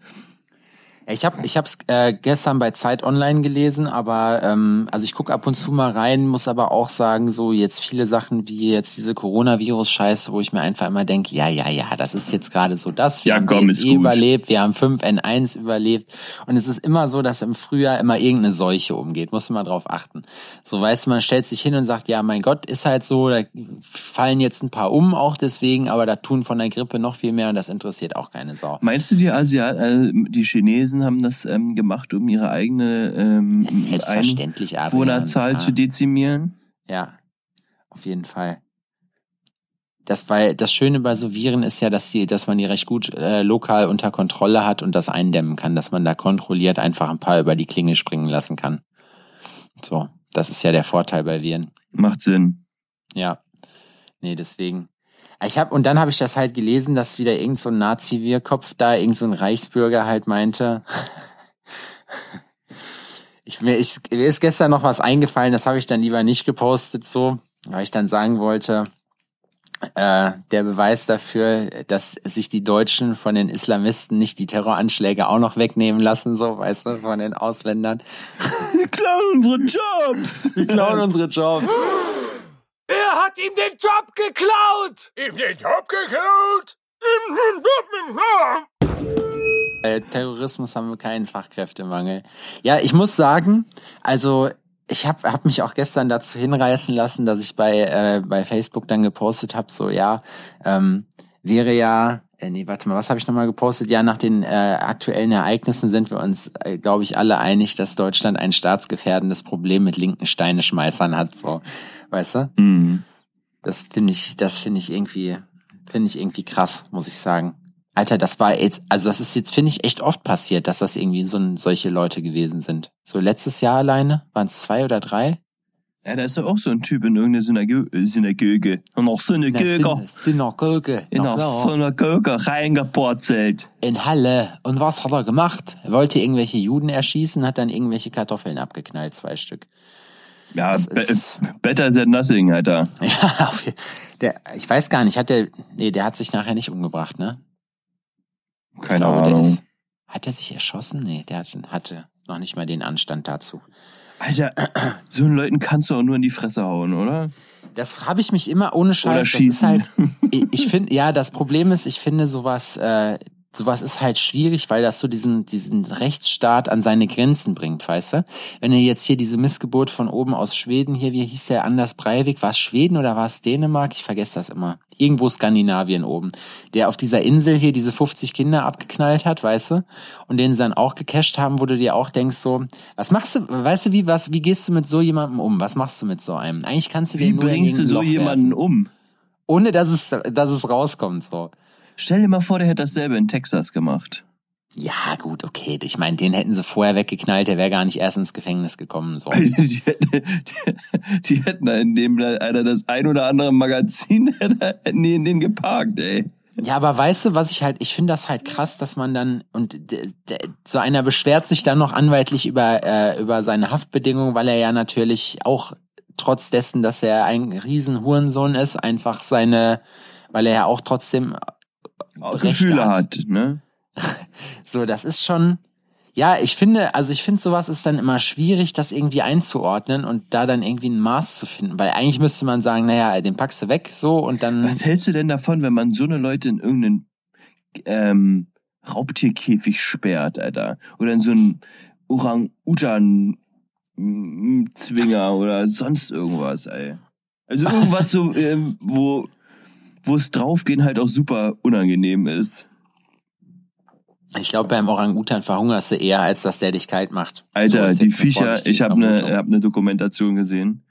Ich habe ich hab's äh, gestern bei Zeit Online gelesen, aber ähm, also ich guck ab und zu mal rein, muss aber auch sagen, so jetzt viele Sachen wie jetzt diese Coronavirus-Scheiße, wo ich mir einfach immer denke, ja, ja, ja, das ist jetzt gerade so das. Wir Ja, haben komm, BSE überlebt, wir haben 5N1 überlebt und es ist immer so, dass im Frühjahr immer irgendeine Seuche umgeht, muss man drauf achten. So weißt du, man stellt sich hin und sagt, ja, mein Gott, ist halt so, da fallen jetzt ein paar um auch deswegen, aber da tun von der Grippe noch viel mehr und das interessiert auch keine Sau. Meinst du die Asiat, äh, die Chinesen Chinesen haben das ähm, gemacht, um ihre eigene ähm, Einwohnerzahl zu dezimieren. Ja, auf jeden Fall. Das, weil das Schöne bei so Viren ist ja, dass sie, dass man die recht gut äh, lokal unter Kontrolle hat und das eindämmen kann, dass man da kontrolliert einfach ein paar über die Klinge springen lassen kann. So, das ist ja der Vorteil bei Viren. Macht Sinn. Ja. Nee, deswegen. Ich hab, und dann habe ich das halt gelesen, dass wieder irgend so ein Nazi-Wirkopf da, irgend so ein Reichsbürger halt meinte. (laughs) ich, mir, ich, mir ist gestern noch was eingefallen, das habe ich dann lieber nicht gepostet, so, weil ich dann sagen wollte, äh, der Beweis dafür, dass sich die Deutschen von den Islamisten nicht die Terroranschläge auch noch wegnehmen lassen, so, weißt du, von den Ausländern. (laughs) Wir klauen unsere Jobs! Wir klauen unsere Jobs. (laughs) Er hat ihm den Job geklaut! Ihm den Job geklaut? Ihm den Job geklaut! Äh, Terrorismus haben wir keinen Fachkräftemangel. Ja, ich muss sagen, also ich habe hab mich auch gestern dazu hinreißen lassen, dass ich bei, äh, bei Facebook dann gepostet habe, so ja, ähm, wäre ja, äh, nee, warte mal, was habe ich nochmal gepostet? Ja, nach den äh, aktuellen Ereignissen sind wir uns, äh, glaube ich, alle einig, dass Deutschland ein staatsgefährdendes Problem mit linken Steineschmeißern hat, so, weißt du? Mhm. Das finde ich, das finde ich irgendwie, finde ich irgendwie krass, muss ich sagen. Alter, das war jetzt, also das ist jetzt, finde ich, echt oft passiert, dass das irgendwie so solche Leute gewesen sind. So letztes Jahr alleine, waren es zwei oder drei? Ja, da ist doch auch so ein Typ in irgendeiner Synago Synagoge. Und auch Synagoge. Synagoge. In einer Synagoge reingepurzelt. In Halle. Und was hat er gemacht? Er wollte irgendwelche Juden erschießen, hat dann irgendwelche Kartoffeln abgeknallt, zwei Stück. Ja, be better than nothing, Alter. (laughs) Ja, der, ich weiß gar nicht, hat der, nee, der hat sich nachher nicht umgebracht, ne? Keine glaube, Ahnung. Ist, hat er sich erschossen? Nee, der hatte noch nicht mal den Anstand dazu. Alter, (clears throat) so einen Leuten kannst du auch nur in die Fresse hauen, oder? Das habe ich mich immer ohne Scheiß. Oder schießen. Das ist halt, (laughs) ich, ich finde, ja, das Problem ist, ich finde sowas, äh, sowas ist halt schwierig, weil das so diesen, diesen Rechtsstaat an seine Grenzen bringt, weißt du? Wenn du jetzt hier diese Missgeburt von oben aus Schweden hier, wie hieß der Anders Breivik, war es Schweden oder war es Dänemark? Ich vergesse das immer. Irgendwo Skandinavien oben. Der auf dieser Insel hier diese 50 Kinder abgeknallt hat, weißt du? Und den sie dann auch gecasht haben, wo du dir auch denkst so, was machst du, weißt du, wie, was, wie gehst du mit so jemandem um? Was machst du mit so einem? Eigentlich kannst du wie den nur bringst du so jemanden um? Ohne dass es, dass es rauskommt, so. Stell dir mal vor, der hätte dasselbe in Texas gemacht. Ja, gut, okay. Ich meine, den hätten sie vorher weggeknallt, der wäre gar nicht erst ins Gefängnis gekommen. So. (laughs) die, hätten, die, die hätten in dem einer das ein oder andere Magazin (laughs) hätten die in den geparkt, ey. Ja, aber weißt du, was ich halt, ich finde das halt krass, dass man dann, und so einer beschwert sich dann noch anwaltlich über, äh, über seine Haftbedingungen, weil er ja natürlich auch trotz dessen, dass er ein riesen Hurensohn ist, einfach seine, weil er ja auch trotzdem Gefühle hat. hat, ne? (laughs) so, das ist schon, ja, ich finde, also ich finde, sowas ist dann immer schwierig, das irgendwie einzuordnen und da dann irgendwie ein Maß zu finden. Weil eigentlich müsste man sagen, naja, den packst du weg, so und dann. Was hältst du denn davon, wenn man so eine Leute in irgendeinen ähm, Raubtierkäfig sperrt, Alter? Oder in so einen Orang-Utan Zwinger oder sonst irgendwas, ey. Also irgendwas so, (laughs) ähm, wo wo es draufgehen halt auch super unangenehm ist. Ich glaube, beim Orang-Utan verhungerst du eher, als dass der dich kalt macht. Alter, so die Viecher, ich habe eine hab ne Dokumentation gesehen.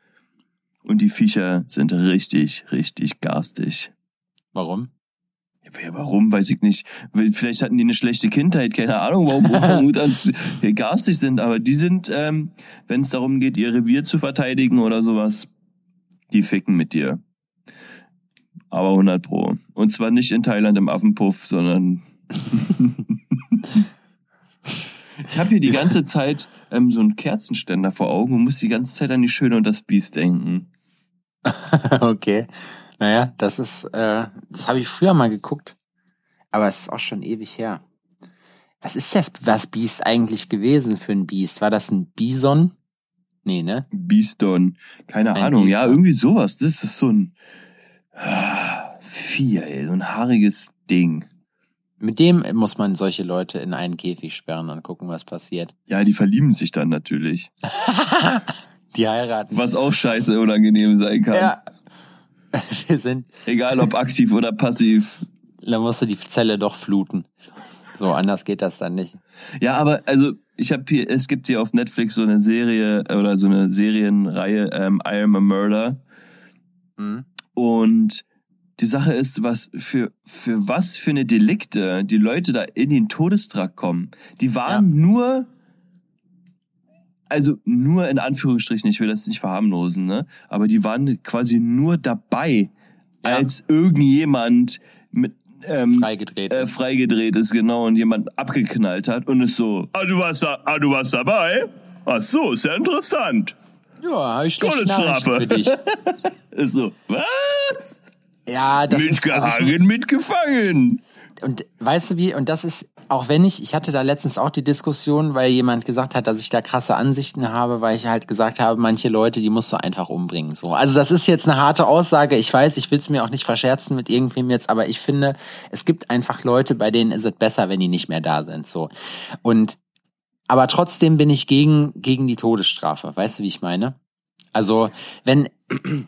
Und die Viecher sind richtig, richtig garstig. Warum? Ja, warum, weiß ich nicht. Vielleicht hatten die eine schlechte Kindheit, keine Ahnung, warum (laughs) Orang-Utans garstig sind. Aber die sind, ähm, wenn es darum geht, ihr Revier zu verteidigen oder sowas, die ficken mit dir. Aber 100 pro. Und zwar nicht in Thailand im Affenpuff, sondern... ich habe hier die ganze Zeit ähm, so einen Kerzenständer vor Augen und muss die ganze Zeit an die Schöne und das Biest denken. (laughs) okay. Naja, das ist, äh, das habe ich früher mal geguckt. Aber es ist auch schon ewig her. Was ist das, was Biest eigentlich gewesen für ein Biest? War das ein Bison? Nee, ne? Bieston. Keine ein Ahnung. Bison. Ja, irgendwie sowas. Das ist so ein, Vier, ey, so ein haariges Ding. Mit dem muss man solche Leute in einen Käfig sperren und gucken, was passiert. Ja, die verlieben sich dann natürlich. (laughs) die heiraten. Was auch scheiße unangenehm sein kann. Ja. (laughs) Wir sind. Egal ob aktiv oder passiv. Da musst du die Zelle doch fluten. So anders geht das dann nicht. Ja, aber also ich habe hier, es gibt hier auf Netflix so eine Serie oder so eine Serienreihe ähm, I Am a Murder. Mhm. Und die Sache ist, was für, für was für eine Delikte die Leute da in den Todestrakt kommen. Die waren ja. nur, also nur in Anführungsstrichen, ich will das nicht verharmlosen, ne? Aber die waren quasi nur dabei, ja. als irgendjemand mit ähm, freigedreht, äh, freigedreht ist, genau, und jemand abgeknallt hat und ist so, ah, du warst da, ah, du warst dabei? Ach so, ist ja interessant. Ja, hab ich für dich. (laughs) ist so, was? Ja, das mitgehangen, ist, also ich, mitgefangen. Und weißt du wie, und das ist, auch wenn ich, ich hatte da letztens auch die Diskussion, weil jemand gesagt hat, dass ich da krasse Ansichten habe, weil ich halt gesagt habe, manche Leute, die musst du einfach umbringen. So, also das ist jetzt eine harte Aussage. Ich weiß, ich will es mir auch nicht verscherzen mit irgendwem jetzt, aber ich finde, es gibt einfach Leute, bei denen ist es besser, wenn die nicht mehr da sind. So und aber trotzdem bin ich gegen gegen die Todesstrafe. Weißt du, wie ich meine? Also wenn (clears throat)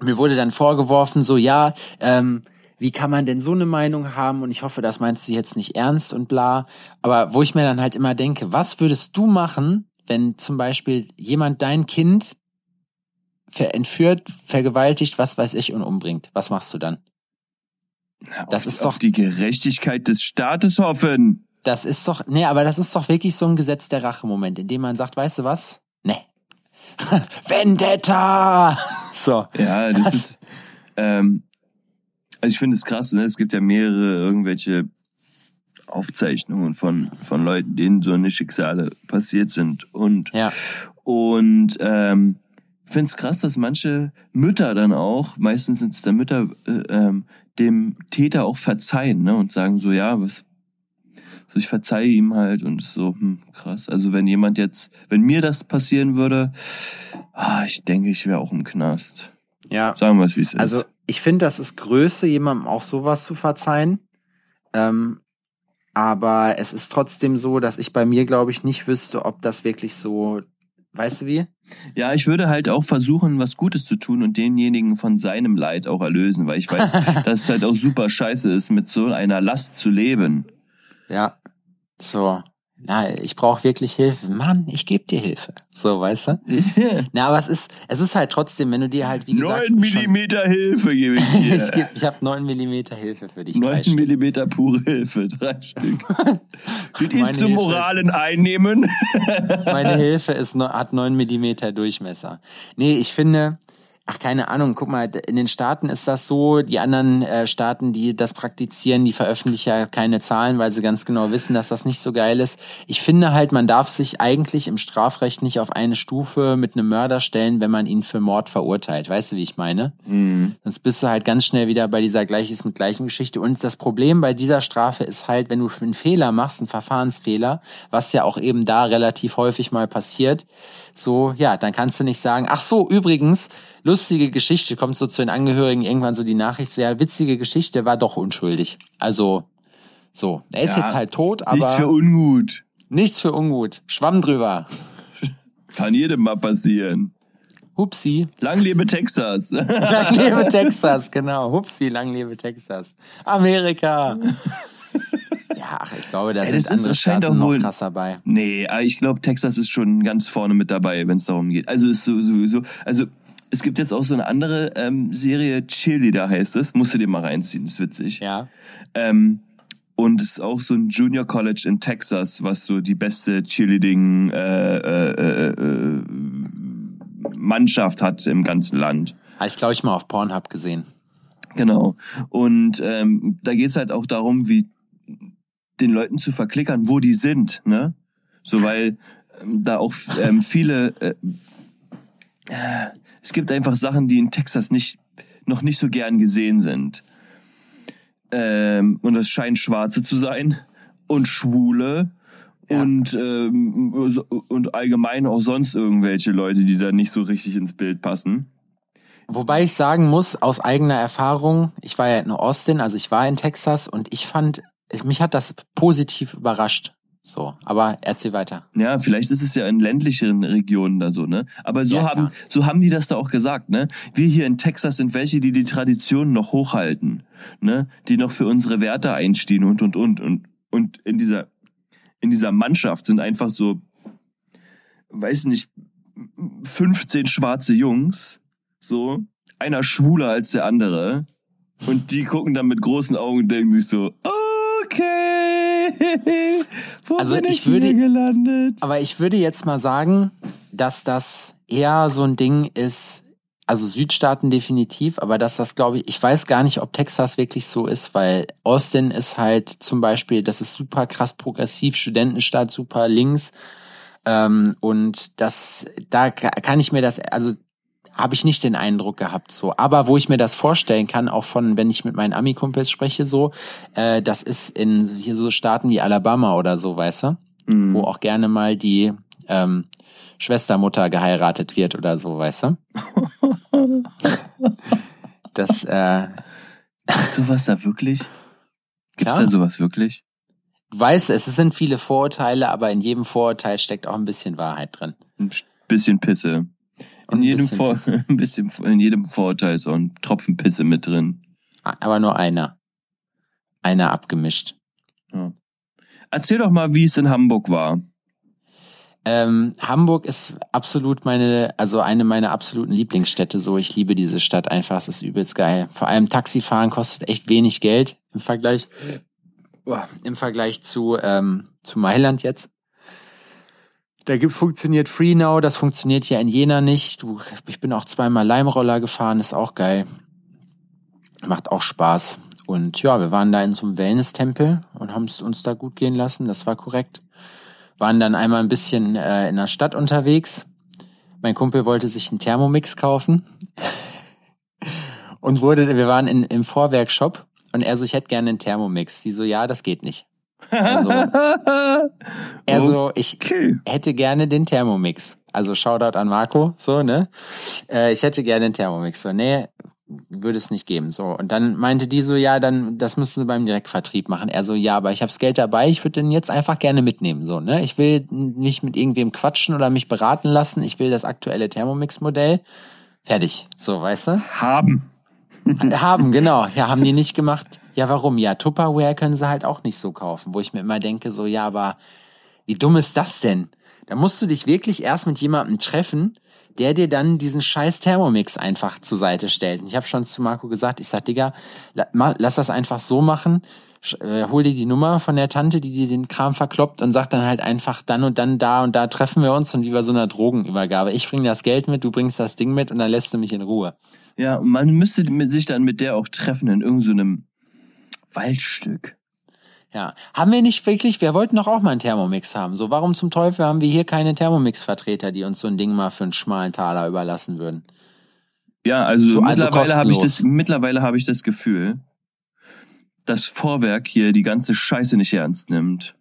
mir wurde dann vorgeworfen, so ja, ähm, wie kann man denn so eine Meinung haben? Und ich hoffe, das meinst du jetzt nicht ernst und bla. Aber wo ich mir dann halt immer denke, was würdest du machen, wenn zum Beispiel jemand dein Kind entführt, vergewaltigt, was weiß ich, und umbringt? Was machst du dann? Das auf, ist doch die Gerechtigkeit des Staates hoffen. Das ist doch, nee, aber das ist doch wirklich so ein Gesetz der Rache-Moment, in dem man sagt, weißt du was? Nee, (laughs) Vendetta! (laughs) So. Ja, das, das ist, ähm, also ich finde es krass, ne? Es gibt ja mehrere irgendwelche Aufzeichnungen von, von Leuten, denen so eine Schicksale passiert sind. Und, ja. und ähm, ich finde es krass, dass manche Mütter dann auch, meistens sind es dann Mütter, äh, ähm, dem Täter auch verzeihen, ne? Und sagen so, ja, was, so ich verzeihe ihm halt und so, hm, krass. Also wenn jemand jetzt, wenn mir das passieren würde, ah, ich denke, ich wäre auch im Knast. Ja. Sagen wir es, wie es ist. Also ich finde, das ist Größe, jemandem auch sowas zu verzeihen. Ähm, aber es ist trotzdem so, dass ich bei mir, glaube ich, nicht wüsste, ob das wirklich so, weißt du wie? Ja, ich würde halt auch versuchen, was Gutes zu tun und denjenigen von seinem Leid auch erlösen, weil ich weiß, (laughs) dass es halt auch super scheiße ist, mit so einer Last zu leben. Ja. So. Na, ich brauche wirklich Hilfe. Mann, ich gebe dir Hilfe. So, weißt du? (laughs) Na, aber es ist, es ist halt trotzdem, wenn du dir halt, wie gesagt. Neun Millimeter Hilfe gebe ich dir. (laughs) ich geb, ich habe neun Millimeter Hilfe für dich. Neun Millimeter pure Hilfe, drei Stück. (laughs) Das ist zum Moralen ist, einnehmen. meine Hilfe ist, hat neun Millimeter Durchmesser. Nee, ich finde, Ach, keine Ahnung. Guck mal, in den Staaten ist das so. Die anderen äh, Staaten, die das praktizieren, die veröffentlichen ja keine Zahlen, weil sie ganz genau wissen, dass das nicht so geil ist. Ich finde halt, man darf sich eigentlich im Strafrecht nicht auf eine Stufe mit einem Mörder stellen, wenn man ihn für Mord verurteilt. Weißt du, wie ich meine? Mhm. Sonst bist du halt ganz schnell wieder bei dieser Gleiches mit gleichen Geschichte. Und das Problem bei dieser Strafe ist halt, wenn du einen Fehler machst, einen Verfahrensfehler, was ja auch eben da relativ häufig mal passiert, so, ja, dann kannst du nicht sagen, ach so, übrigens, lustige Geschichte, kommt so zu den Angehörigen irgendwann so die Nachricht, so, ja, witzige Geschichte, war doch unschuldig. Also, so, er ist ja, jetzt halt tot, aber. Nichts für ungut. Nichts für ungut. Schwamm drüber. Kann jedem mal passieren. Hupsi. Lang lebe Texas. (laughs) lang lebe Texas, genau. Hupsi, lang lebe Texas. Amerika. (laughs) Ja, ach, ich glaube, da ja, sind andere Staaten auch wohl, noch krasser bei. Nee, aber ich glaube, Texas ist schon ganz vorne mit dabei, wenn es darum geht. Also ist sowieso, also es gibt jetzt auch so eine andere ähm, Serie, Cheerleader heißt es, musst du dir mal reinziehen, ist witzig. Ja. Ähm, und es ist auch so ein Junior College in Texas, was so die beste Cheerleading äh, äh, äh, Mannschaft hat im ganzen Land. Habe ich, glaube ich, mal auf Pornhub gesehen. Genau. Und ähm, da geht's halt auch darum, wie den Leuten zu verklickern, wo die sind, ne? So weil ähm, da auch ähm, viele äh, äh, es gibt einfach Sachen, die in Texas nicht noch nicht so gern gesehen sind. Ähm, und das scheint Schwarze zu sein und Schwule ja. und ähm, und allgemein auch sonst irgendwelche Leute, die da nicht so richtig ins Bild passen. Wobei ich sagen muss, aus eigener Erfahrung, ich war ja in Austin, also ich war in Texas und ich fand mich hat das positiv überrascht. So, aber erzähl weiter. Ja, vielleicht ist es ja in ländlicheren Regionen da so, ne? Aber so ja, haben so haben die das da auch gesagt, ne? Wir hier in Texas sind welche, die die Tradition noch hochhalten, ne? Die noch für unsere Werte einstehen und und und und Und in dieser, in dieser Mannschaft sind einfach so, weiß nicht, 15 schwarze Jungs, so, einer schwuler als der andere. Und die gucken dann mit großen Augen und denken sich so, okay, wo also bin ich, ich würde, gelandet? Aber ich würde jetzt mal sagen, dass das eher so ein Ding ist, also Südstaaten definitiv, aber dass das glaube ich, ich weiß gar nicht, ob Texas wirklich so ist, weil Austin ist halt zum Beispiel, das ist super krass progressiv, Studentenstadt super links. Ähm, und das, da kann ich mir das, also habe ich nicht den Eindruck gehabt so. Aber wo ich mir das vorstellen kann, auch von, wenn ich mit meinen Ami-Kumpels spreche, so, äh, das ist in hier so Staaten wie Alabama oder so, weißt du? Mhm. Wo auch gerne mal die ähm, Schwestermutter geheiratet wird oder so, weißt du? (laughs) das, äh. Ist sowas da wirklich? Gibt's da sowas wirklich? Du weißt, es sind viele Vorurteile, aber in jedem Vorurteil steckt auch ein bisschen Wahrheit drin. Ein bisschen Pisse. In jedem, Vor (laughs) ein bisschen, in jedem Vorurteil ist auch ein Tropfen Pisse mit drin. Aber nur einer. Einer abgemischt. Ja. Erzähl doch mal, wie es in Hamburg war. Ähm, Hamburg ist absolut meine, also eine meiner absoluten Lieblingsstädte. So, ich liebe diese Stadt einfach. Es ist übelst geil. Vor allem Taxifahren kostet echt wenig Geld im Vergleich, oh, im Vergleich zu ähm, zu Mailand jetzt. Da gibt funktioniert Free Now, das funktioniert ja in Jena nicht. Du, ich bin auch zweimal Leimroller gefahren, ist auch geil. Macht auch Spaß. Und ja, wir waren da in so einem Wellness-Tempel und haben es uns da gut gehen lassen, das war korrekt. Waren dann einmal ein bisschen äh, in der Stadt unterwegs. Mein Kumpel wollte sich einen Thermomix kaufen. (laughs) und wurde, wir waren in, im Vorwerkshop und er so, ich hätte gerne einen Thermomix. Sie so, ja, das geht nicht. Also, (laughs) also ich hätte gerne den Thermomix. Also Shoutout an Marco, so, ne? Äh, ich hätte gerne den Thermomix. So, nee, würde es nicht geben. So. Und dann meinte die so, ja, dann, das müssen sie beim Direktvertrieb machen. Er so, ja, aber ich habe das Geld dabei, ich würde den jetzt einfach gerne mitnehmen. So, ne? Ich will nicht mit irgendwem quatschen oder mich beraten lassen. Ich will das aktuelle Thermomix-Modell. Fertig. So, weißt du? Haben. haben, genau. Ja, haben die nicht gemacht. Ja, warum? Ja, Tupperware können sie halt auch nicht so kaufen, wo ich mir immer denke, so, ja, aber wie dumm ist das denn? Da musst du dich wirklich erst mit jemandem treffen, der dir dann diesen scheiß Thermomix einfach zur Seite stellt. Und ich habe schon zu Marco gesagt, ich sag, Digga, lass das einfach so machen, äh, hol dir die Nummer von der Tante, die dir den Kram verkloppt und sag dann halt einfach dann und dann da und da treffen wir uns und wie bei so einer Drogenübergabe. Ich bring das Geld mit, du bringst das Ding mit und dann lässt du mich in Ruhe. Ja, und man müsste sich dann mit der auch treffen in irgendeinem Waldstück. Ja, haben wir nicht wirklich, wir wollten doch auch mal einen Thermomix haben. So, warum zum Teufel haben wir hier keine Thermomix-Vertreter, die uns so ein Ding mal für einen schmalen Taler überlassen würden? Ja, also, so, also mittlerweile habe ich das, mittlerweile habe ich das Gefühl, dass Vorwerk hier die ganze Scheiße nicht ernst nimmt.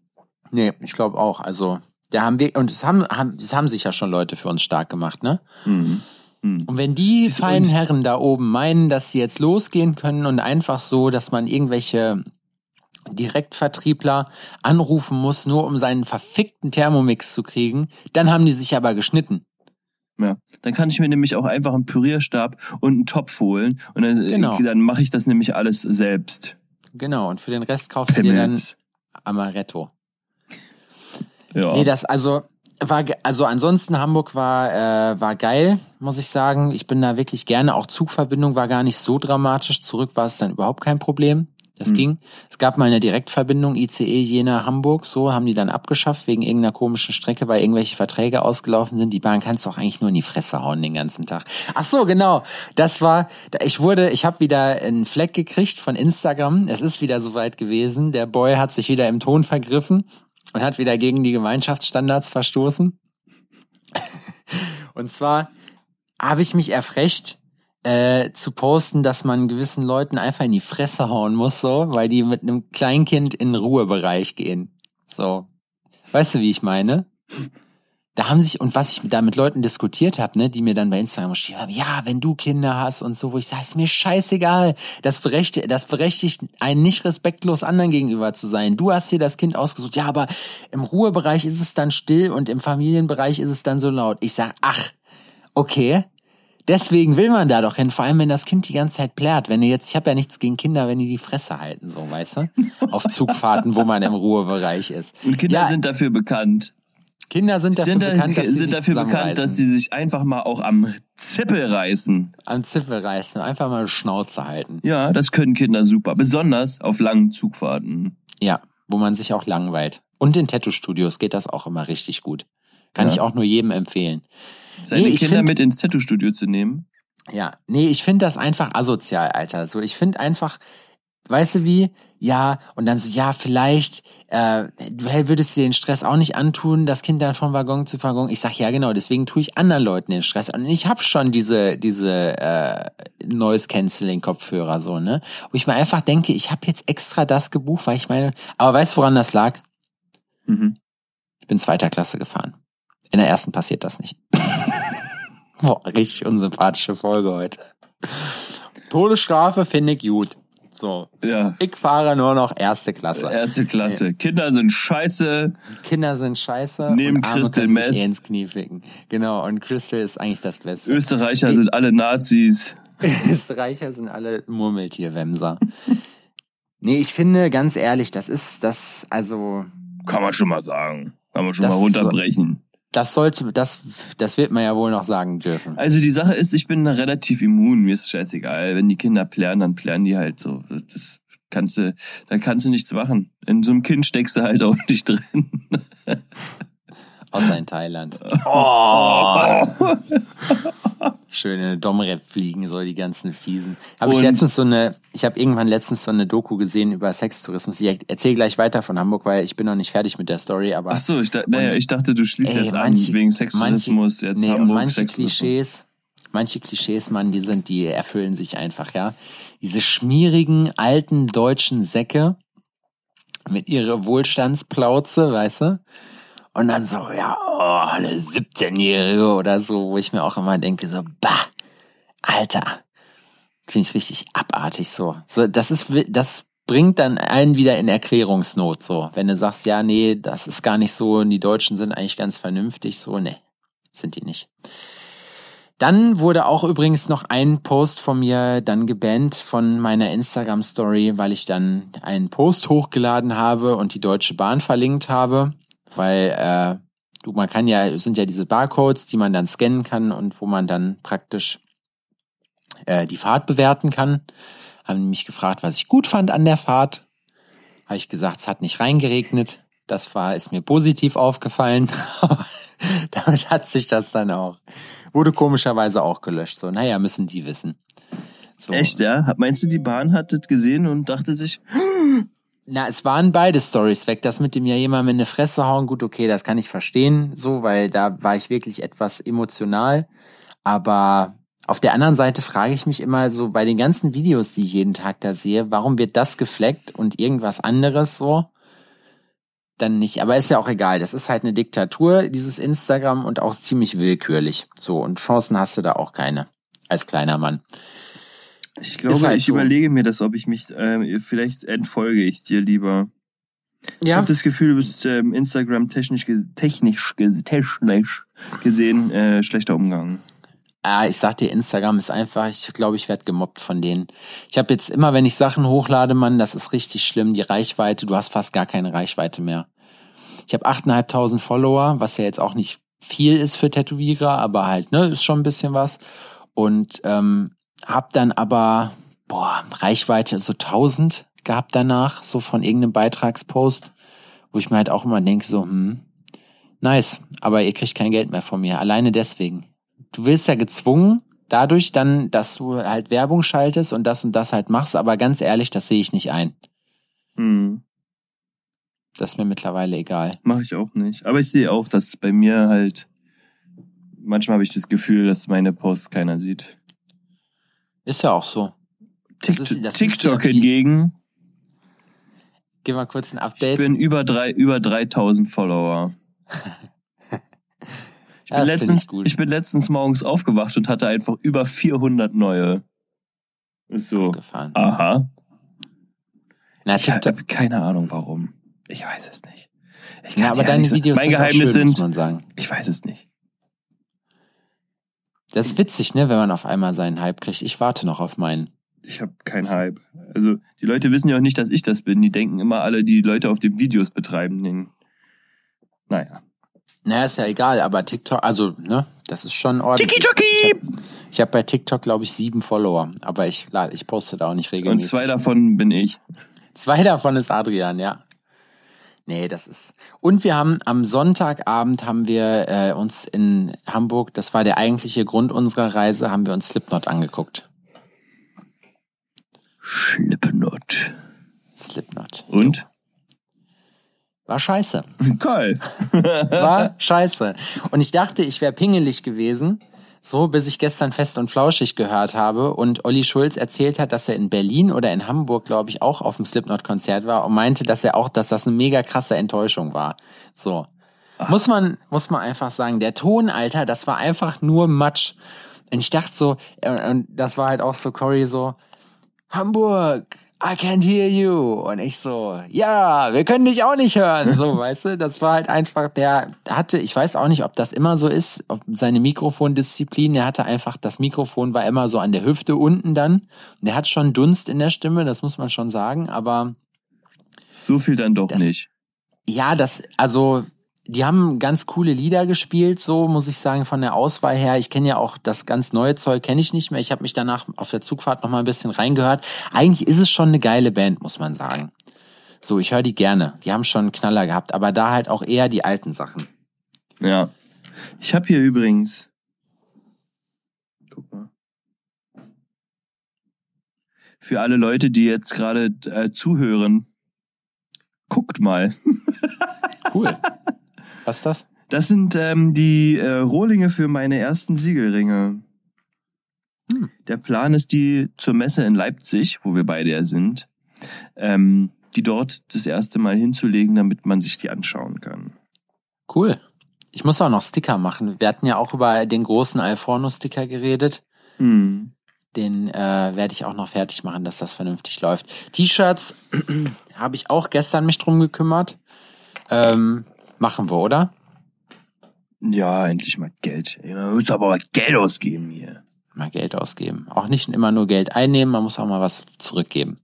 Nee, ich glaube auch. Also, da haben wir, und es haben, haben, es haben sich ja schon Leute für uns stark gemacht, ne? Mhm. Mhm. Und wenn die feinen Herren da oben meinen, dass sie jetzt losgehen können und einfach so, dass man irgendwelche Direktvertriebler anrufen muss, nur um seinen verfickten Thermomix zu kriegen, dann haben die sich aber geschnitten. Ja, dann kann ich mir nämlich auch einfach einen Pürierstab und einen Topf holen und dann, genau. dann mache ich das nämlich alles selbst. Genau, und für den Rest kaufst du dir dann Amaretto. Ja. Nee, das also war also ansonsten Hamburg war äh, war geil, muss ich sagen. Ich bin da wirklich gerne. Auch Zugverbindung war gar nicht so dramatisch. Zurück war es dann überhaupt kein Problem. Das mhm. ging. Es gab mal eine Direktverbindung ICE Jena Hamburg, so haben die dann abgeschafft wegen irgendeiner komischen Strecke, weil irgendwelche Verträge ausgelaufen sind. Die Bahn kannst du auch eigentlich nur in die Fresse hauen den ganzen Tag. Ach so, genau. Das war ich wurde, ich habe wieder einen Fleck gekriegt von Instagram. Es ist wieder soweit gewesen. Der Boy hat sich wieder im Ton vergriffen und hat wieder gegen die Gemeinschaftsstandards verstoßen. und zwar habe ich mich erfrecht, äh, zu posten, dass man gewissen Leuten einfach in die Fresse hauen muss, so, weil die mit einem Kleinkind in den Ruhebereich gehen. So. Weißt du, wie ich meine? Da haben sich, und was ich da mit Leuten diskutiert habe, ne, die mir dann bei Instagram geschrieben haben, ja, wenn du Kinder hast und so, wo ich sage, ist mir scheißegal. Das berechtigt, das berechtigt einen nicht respektlos anderen gegenüber zu sein. Du hast dir das Kind ausgesucht, ja, aber im Ruhebereich ist es dann still und im Familienbereich ist es dann so laut. Ich sag, ach, okay, Deswegen will man da doch hin, vor allem wenn das Kind die ganze Zeit plärt. Wenn ihr jetzt, ich habe ja nichts gegen Kinder, wenn die die Fresse halten, so, weißt du? Auf Zugfahrten, wo man im Ruhebereich ist. Und Kinder ja, sind dafür bekannt. Kinder sind dafür sind bekannt, dass sie sind dafür bekannt, dass sie sich einfach mal auch am Zippel reißen. Am Zippel reißen, einfach mal Schnauze halten. Ja, das können Kinder super, besonders auf langen Zugfahrten. Ja, wo man sich auch langweilt. Und in Tattoo-Studios geht das auch immer richtig gut. Kann ja. ich auch nur jedem empfehlen. Seine nee, Kinder find, mit ins Tattoo-Studio zu nehmen? Ja, nee, ich finde das einfach asozial, Alter. So, ich finde einfach, weißt du wie? Ja, und dann so, ja, vielleicht, äh, du würdest dir den Stress auch nicht antun, das Kind dann von Waggon zu Waggon. Ich sag ja genau, deswegen tue ich anderen Leuten den Stress an. Und ich habe schon diese, diese äh, Noise Canceling Kopfhörer so, ne? Wo ich mir einfach denke, ich habe jetzt extra das gebucht, weil ich meine, aber weißt du, woran das lag? Mhm. Ich bin zweiter Klasse gefahren. In der ersten passiert das nicht. (laughs) Boah, richtig unsympathische Folge heute. Todesstrafe finde ich gut. So. Ja. Ich fahre nur noch erste Klasse. Erste Klasse. Ja. Kinder sind scheiße. Kinder sind scheiße. Neben Crystal Mess. ins Knie ficken. Genau. Und Crystal ist eigentlich das Beste. Österreicher ich, sind alle Nazis. (laughs) Österreicher sind alle Murmeltierwemser. nee, ich finde, ganz ehrlich, das ist das, also. Kann man schon mal sagen. Kann man schon mal runterbrechen. Das sollte, das, das wird man ja wohl noch sagen dürfen. Also die Sache ist, ich bin da relativ immun, mir ist scheißegal. Wenn die Kinder plären, dann plären die halt so. Das kannst du, da kannst du nichts machen. In so einem Kind steckst du halt auch (laughs) nicht drin. Außer in Thailand. (laughs) Oh. (laughs) Schöne Domrep fliegen, so die ganzen Fiesen. Habe ich letztens so eine, ich habe irgendwann letztens so eine Doku gesehen über Sextourismus. Ich erzähle gleich weiter von Hamburg, weil ich bin noch nicht fertig mit der Story. Aber Ach so, ich, da, naja, ich dachte, du schließt ey, jetzt manche, an wegen Sextourismus. Manche, jetzt nee, Hamburg, manche Sextourismus. Klischees, manche Klischees, Mann, die sind, die erfüllen sich einfach, ja. Diese schmierigen alten deutschen Säcke mit ihrer Wohlstandsplauze, weißt du? Und dann so, ja, oh, alle 17-Jährige oder so, wo ich mir auch immer denke, so, bah, Alter, finde ich richtig abartig so. So, das ist, das bringt dann einen wieder in Erklärungsnot so. Wenn du sagst, ja, nee, das ist gar nicht so und die Deutschen sind eigentlich ganz vernünftig, so, nee, sind die nicht. Dann wurde auch übrigens noch ein Post von mir dann gebannt von meiner Instagram Story, weil ich dann einen Post hochgeladen habe und die Deutsche Bahn verlinkt habe weil äh, du, man kann ja, sind ja diese Barcodes, die man dann scannen kann und wo man dann praktisch äh, die Fahrt bewerten kann. Haben mich gefragt, was ich gut fand an der Fahrt. Habe ich gesagt, es hat nicht reingeregnet. Das war, ist mir positiv aufgefallen. (laughs) Damit hat sich das dann auch, wurde komischerweise auch gelöscht. So, naja, müssen die wissen. So. Echt, ja? Meinst du, die Bahn hat das gesehen und dachte sich, na, es waren beide Stories weg. Das mit dem ja jemandem in eine Fresse hauen, gut, okay, das kann ich verstehen, so, weil da war ich wirklich etwas emotional. Aber auf der anderen Seite frage ich mich immer so bei den ganzen Videos, die ich jeden Tag da sehe, warum wird das gefleckt und irgendwas anderes so? Dann nicht. Aber ist ja auch egal. Das ist halt eine Diktatur, dieses Instagram und auch ziemlich willkürlich. So. Und Chancen hast du da auch keine. Als kleiner Mann. Ich glaube, halt ich so. überlege mir das, ob ich mich, äh, vielleicht entfolge ich dir lieber. Ja. Ich habe das Gefühl, du bist ähm, Instagram technisch, technisch, technisch gesehen äh, schlechter Umgang. Ja, ich sag dir, Instagram ist einfach, ich glaube, ich werde gemobbt von denen. Ich habe jetzt immer, wenn ich Sachen hochlade, Mann, das ist richtig schlimm, die Reichweite, du hast fast gar keine Reichweite mehr. Ich habe 8.500 Follower, was ja jetzt auch nicht viel ist für Tätowierer, aber halt, ne, ist schon ein bisschen was. Und ähm, hab dann aber, boah, Reichweite so 1000 gehabt danach, so von irgendeinem Beitragspost, wo ich mir halt auch immer denke, so, hm, nice, aber ihr kriegt kein Geld mehr von mir, alleine deswegen. Du wirst ja gezwungen, dadurch dann, dass du halt Werbung schaltest und das und das halt machst, aber ganz ehrlich, das sehe ich nicht ein. Hm. Das ist mir mittlerweile egal. Mache ich auch nicht. Aber ich sehe auch, dass bei mir halt manchmal habe ich das Gefühl, dass meine Posts keiner sieht. Ist ja auch so. Das ist, das TikTok ja hingegen. Gib mal kurz ein Update. Ich bin über drei, über 3000 Follower. (laughs) Ich bin, ja, letztens, ich, ich, bin letztens morgens aufgewacht und hatte einfach über 400 neue. Ist so. Gefahren. Aha. Na, ich habe keine Ahnung warum. Ich weiß es nicht. Ich kann ja, aber deine Videos mein sind Geheimnis schön, sind, muss man sagen. Ich weiß es nicht. Das ist witzig, ne, wenn man auf einmal seinen Hype kriegt. Ich warte noch auf meinen. Ich habe keinen Hype. Also die Leute wissen ja auch nicht, dass ich das bin. Die denken immer alle, die Leute auf den Videos betreiben. Den naja. Naja, ist ja egal, aber TikTok, also, ne, das ist schon ordentlich. Tiki Ich habe hab bei TikTok, glaube ich, sieben Follower, aber ich, ich poste da auch nicht regelmäßig. Und zwei davon bin ich. Zwei davon ist Adrian, ja. Nee, das ist. Und wir haben am Sonntagabend haben wir äh, uns in Hamburg, das war der eigentliche Grund unserer Reise, haben wir uns Slipknot angeguckt. Slipknot. Slipknot. Und? War scheiße. Geil. (laughs) War scheiße. Und ich dachte, ich wäre pingelig gewesen, so bis ich gestern fest und flauschig gehört habe und Olli Schulz erzählt hat, dass er in Berlin oder in Hamburg, glaube ich, auch auf dem Slipknot-Konzert war und meinte, dass er auch, dass das eine mega krasse Enttäuschung war. So. Ach. Muss man, muss man einfach sagen, der Ton, Alter, das war einfach nur Matsch. Und ich dachte so, äh, und das war halt auch so Cory so, Hamburg, I can't hear you. Und ich so, ja, wir können dich auch nicht hören. So, (laughs) weißt du, das war halt einfach, der hatte, ich weiß auch nicht, ob das immer so ist, ob seine Mikrofondisziplin, der hatte einfach, das Mikrofon war immer so an der Hüfte unten dann. Und der hat schon Dunst in der Stimme, das muss man schon sagen, aber. So viel dann doch das, nicht. Ja, das, also, die haben ganz coole Lieder gespielt, so muss ich sagen, von der Auswahl her. Ich kenne ja auch das ganz neue Zeug, kenne ich nicht mehr. Ich habe mich danach auf der Zugfahrt noch mal ein bisschen reingehört. Eigentlich ist es schon eine geile Band, muss man sagen. So, ich höre die gerne. Die haben schon einen Knaller gehabt, aber da halt auch eher die alten Sachen. Ja. Ich habe hier übrigens. Guck mal. Für alle Leute, die jetzt gerade äh, zuhören, guckt mal. Cool. (laughs) Was ist das? Das sind ähm, die äh, Rohlinge für meine ersten Siegelringe. Hm. Der Plan ist, die zur Messe in Leipzig, wo wir beide ja sind, ähm, die dort das erste Mal hinzulegen, damit man sich die anschauen kann. Cool. Ich muss auch noch Sticker machen. Wir hatten ja auch über den großen Alforno-Sticker geredet. Hm. Den äh, werde ich auch noch fertig machen, dass das vernünftig läuft. T-Shirts (clears throat) habe ich auch gestern mich drum gekümmert. Ähm, Machen wir, oder? Ja, endlich mal Geld. Man muss aber mal Geld ausgeben hier. Mal Geld ausgeben. Auch nicht immer nur Geld einnehmen, man muss auch mal was zurückgeben.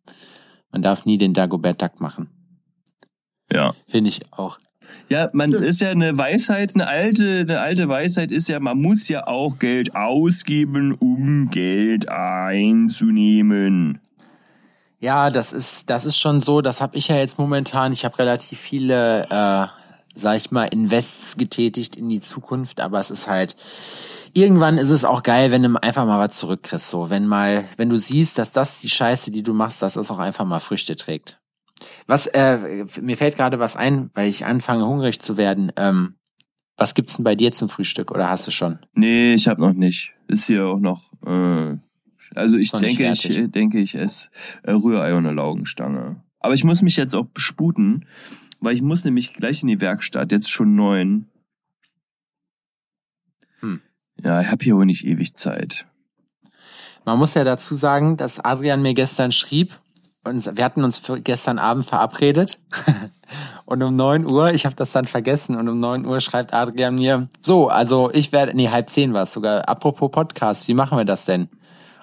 Man darf nie den Dagobert Duck machen. Ja. Finde ich auch. Ja, man ist ja eine Weisheit, eine alte, eine alte Weisheit ist ja, man muss ja auch Geld ausgeben, um Geld einzunehmen. Ja, das ist, das ist schon so. Das habe ich ja jetzt momentan. Ich habe relativ viele äh, sag ich mal, Invests getätigt in die Zukunft, aber es ist halt, irgendwann ist es auch geil, wenn du einfach mal was zurückkriegst, so, wenn mal, wenn du siehst, dass das die Scheiße, die du machst, dass das auch einfach mal Früchte trägt. Was, äh, mir fällt gerade was ein, weil ich anfange hungrig zu werden, ähm, was gibt's denn bei dir zum Frühstück oder hast du schon? Nee, ich habe noch nicht. Ist hier auch noch, äh, also ich denke, ich denke, ich esse äh, Rührei und eine Laugenstange. Aber ich muss mich jetzt auch besputen, weil ich muss nämlich gleich in die Werkstatt, jetzt schon neun. Hm. Ja, ich habe hier wohl nicht ewig Zeit. Man muss ja dazu sagen, dass Adrian mir gestern schrieb, und wir hatten uns gestern Abend verabredet. (laughs) und um neun Uhr, ich habe das dann vergessen, und um neun Uhr schreibt Adrian mir, so, also ich werde, nee, halb zehn war es sogar, apropos Podcast, wie machen wir das denn?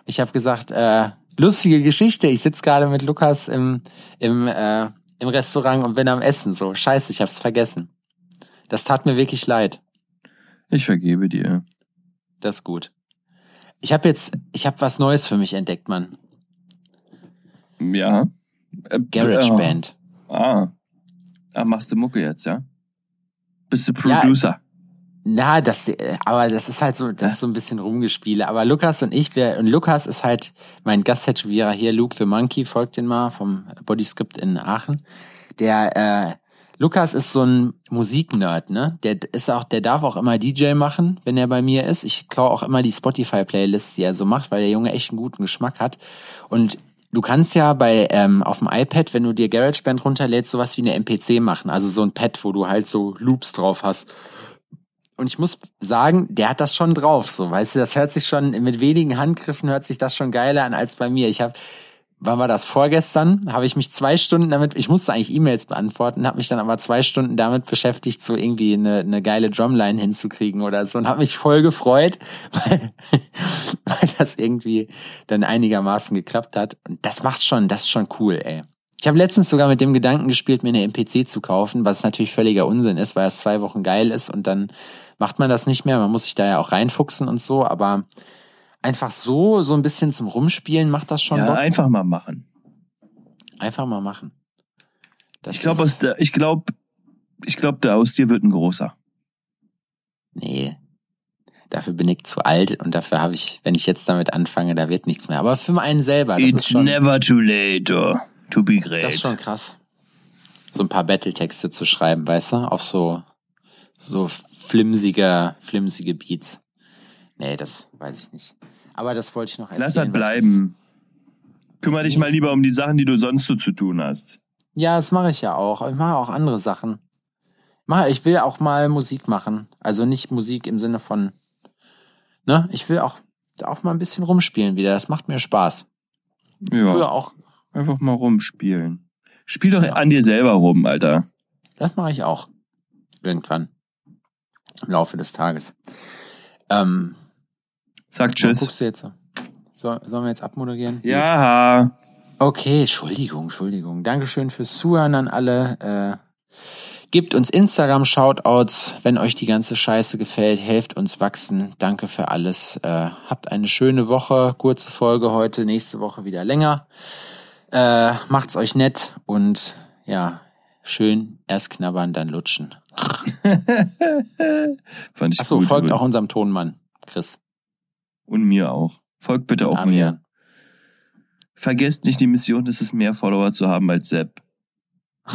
Ich habe gesagt, äh, lustige Geschichte, ich sitze gerade mit Lukas im, im äh, im Restaurant und bin am Essen. So, scheiße, ich hab's vergessen. Das tat mir wirklich leid. Ich vergebe dir. Das ist gut. Ich habe jetzt, ich habe was Neues für mich entdeckt, Mann. Ja. Äh, Garage äh, Band. Ah. Ah, machst du Mucke jetzt, ja? Bist du Producer? Ja, na, das, aber das ist halt so, das ist so ein bisschen Rumgespiele. Aber Lukas und ich, wir, und Lukas ist halt mein Gasttätowierer hier, Luke the Monkey, folgt den mal vom Bodyscript in Aachen. Der, äh, Lukas ist so ein Musiknerd, ne? Der ist auch, der darf auch immer DJ machen, wenn er bei mir ist. Ich klaue auch immer die Spotify-Playlists, die er so macht, weil der Junge echt einen guten Geschmack hat. Und du kannst ja bei ähm, auf dem iPad, wenn du dir GarageBand runterlädst, sowas wie eine MPC machen, also so ein Pad, wo du halt so Loops drauf hast. Und ich muss sagen, der hat das schon drauf, so, weißt du, das hört sich schon, mit wenigen Handgriffen hört sich das schon geiler an als bei mir. Ich habe wann war das? Vorgestern habe ich mich zwei Stunden damit, ich musste eigentlich E-Mails beantworten, habe mich dann aber zwei Stunden damit beschäftigt, so irgendwie eine, eine geile Drumline hinzukriegen oder so und habe mich voll gefreut, (laughs) weil, weil das irgendwie dann einigermaßen geklappt hat. Und das macht schon, das ist schon cool, ey. Ich habe letztens sogar mit dem Gedanken gespielt, mir eine MPC zu kaufen, was natürlich völliger Unsinn ist, weil es zwei Wochen geil ist und dann macht man das nicht mehr. Man muss sich da ja auch reinfuchsen und so, aber einfach so, so ein bisschen zum Rumspielen macht das schon. Ja, Bock. einfach mal machen. Einfach mal machen. Das ich glaube, ich glaube, ich glaube, der aus dir wird ein großer. Nee. Dafür bin ich zu alt und dafür habe ich, wenn ich jetzt damit anfange, da wird nichts mehr. Aber für einen selber. It's never too late or to be great. Das ist schon krass. So ein paar Battle-Texte zu schreiben, weißt du? Auf so, so flimsige, flimsige Beats. Nee, das weiß ich nicht. Aber das wollte ich noch erzählen. Lass das bleiben. Kümmere dich mal lieber um die Sachen, die du sonst so zu tun hast. Ja, das mache ich ja auch. Ich mache auch andere Sachen. Ich will auch mal Musik machen. Also nicht Musik im Sinne von, ne? Ich will auch, auch mal ein bisschen rumspielen wieder. Das macht mir Spaß. Ja. Früher auch. Einfach mal rumspielen. Spiel doch an dir selber rum, Alter. Das mache ich auch. Irgendwann. Im Laufe des Tages. Ähm, Sag Tschüss. Guckst du jetzt? So, sollen wir jetzt abmoderieren? Ja. Okay, Entschuldigung, Entschuldigung. Dankeschön fürs Zuhören an alle. Äh, gebt uns Instagram-Shoutouts, wenn euch die ganze Scheiße gefällt. Helft uns wachsen. Danke für alles. Äh, habt eine schöne Woche. Kurze Folge heute. Nächste Woche wieder länger. Äh, macht's euch nett und ja, schön erst knabbern, dann lutschen. (laughs) Fand ich Achso, folgt auch unserem Tonmann, Chris. Und mir auch. Folgt bitte auch Amen. mir. Vergesst nicht, die Mission ist es, mehr Follower zu haben als Sepp. (laughs)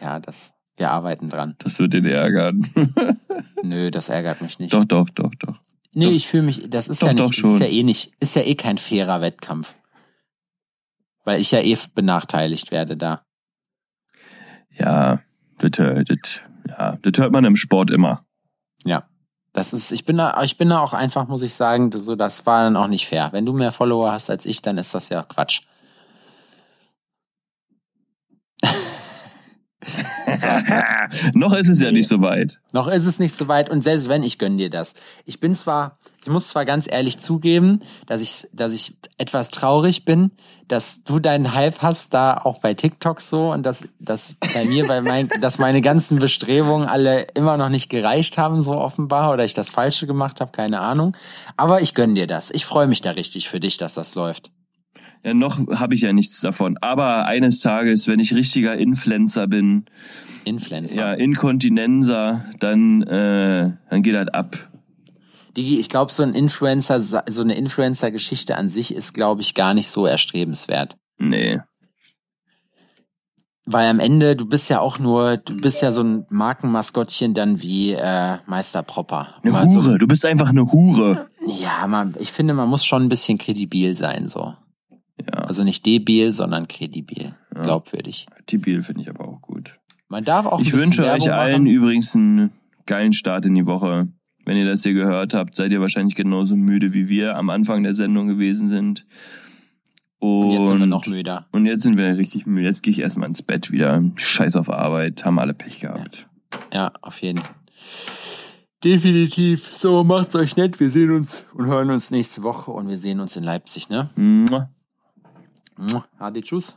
Ja, das, wir arbeiten dran. Das wird ihn ärgern. (laughs) Nö, das ärgert mich nicht. Doch, doch, doch, doch. Nee, doch. ich fühle mich, das ist doch, ja nicht, ist ja eh nicht, ist ja eh kein fairer Wettkampf. Weil ich ja eh benachteiligt werde da. Ja, das, das, ja, das hört man im Sport immer. Ja. Das ist, ich bin da, ich bin da auch einfach, muss ich sagen, so, das war dann auch nicht fair. Wenn du mehr Follower hast als ich, dann ist das ja Quatsch. (laughs) Noch ist es nee. ja nicht so weit. Noch ist es nicht so weit und selbst wenn, ich gönn dir das. Ich bin zwar, ich muss zwar ganz ehrlich zugeben, dass ich, dass ich etwas traurig bin, dass du deinen Hype hast, da auch bei TikTok so und dass, dass bei mir, bei mein, (laughs) dass meine ganzen Bestrebungen alle immer noch nicht gereicht haben, so offenbar, oder ich das Falsche gemacht habe, keine Ahnung. Aber ich gönn dir das. Ich freue mich da richtig für dich, dass das läuft. Ja, noch habe ich ja nichts davon. Aber eines Tages, wenn ich richtiger Influencer bin, Influencer. Ja, Inkontinenser, dann, äh, dann geht das ab. Die, ich glaube, so ein Influencer, so eine Influencer-Geschichte an sich ist, glaube ich, gar nicht so erstrebenswert. Nee. Weil am Ende, du bist ja auch nur, du bist ja so ein Markenmaskottchen dann wie äh, Meister Propper. Eine Hure, so, du bist einfach eine Hure. Ja, man, ich finde, man muss schon ein bisschen kredibil sein, so. Ja. Also nicht debil, sondern kredibil, ja. glaubwürdig. Debil finde ich aber auch gut. Man darf auch. Ich wünsche Werbung euch allen machen. übrigens einen geilen Start in die Woche. Wenn ihr das hier gehört habt, seid ihr wahrscheinlich genauso müde wie wir am Anfang der Sendung gewesen sind. Und, und jetzt sind wir noch müder. Und jetzt sind wir richtig müde. Jetzt gehe ich erstmal ins Bett wieder. Scheiß auf Arbeit, haben alle Pech gehabt. Ja, ja auf jeden Fall. Definitiv. So, macht's euch nett. Wir sehen uns und hören uns nächste Woche und wir sehen uns in Leipzig, ne? Mua. Mua. Ade, tschüss.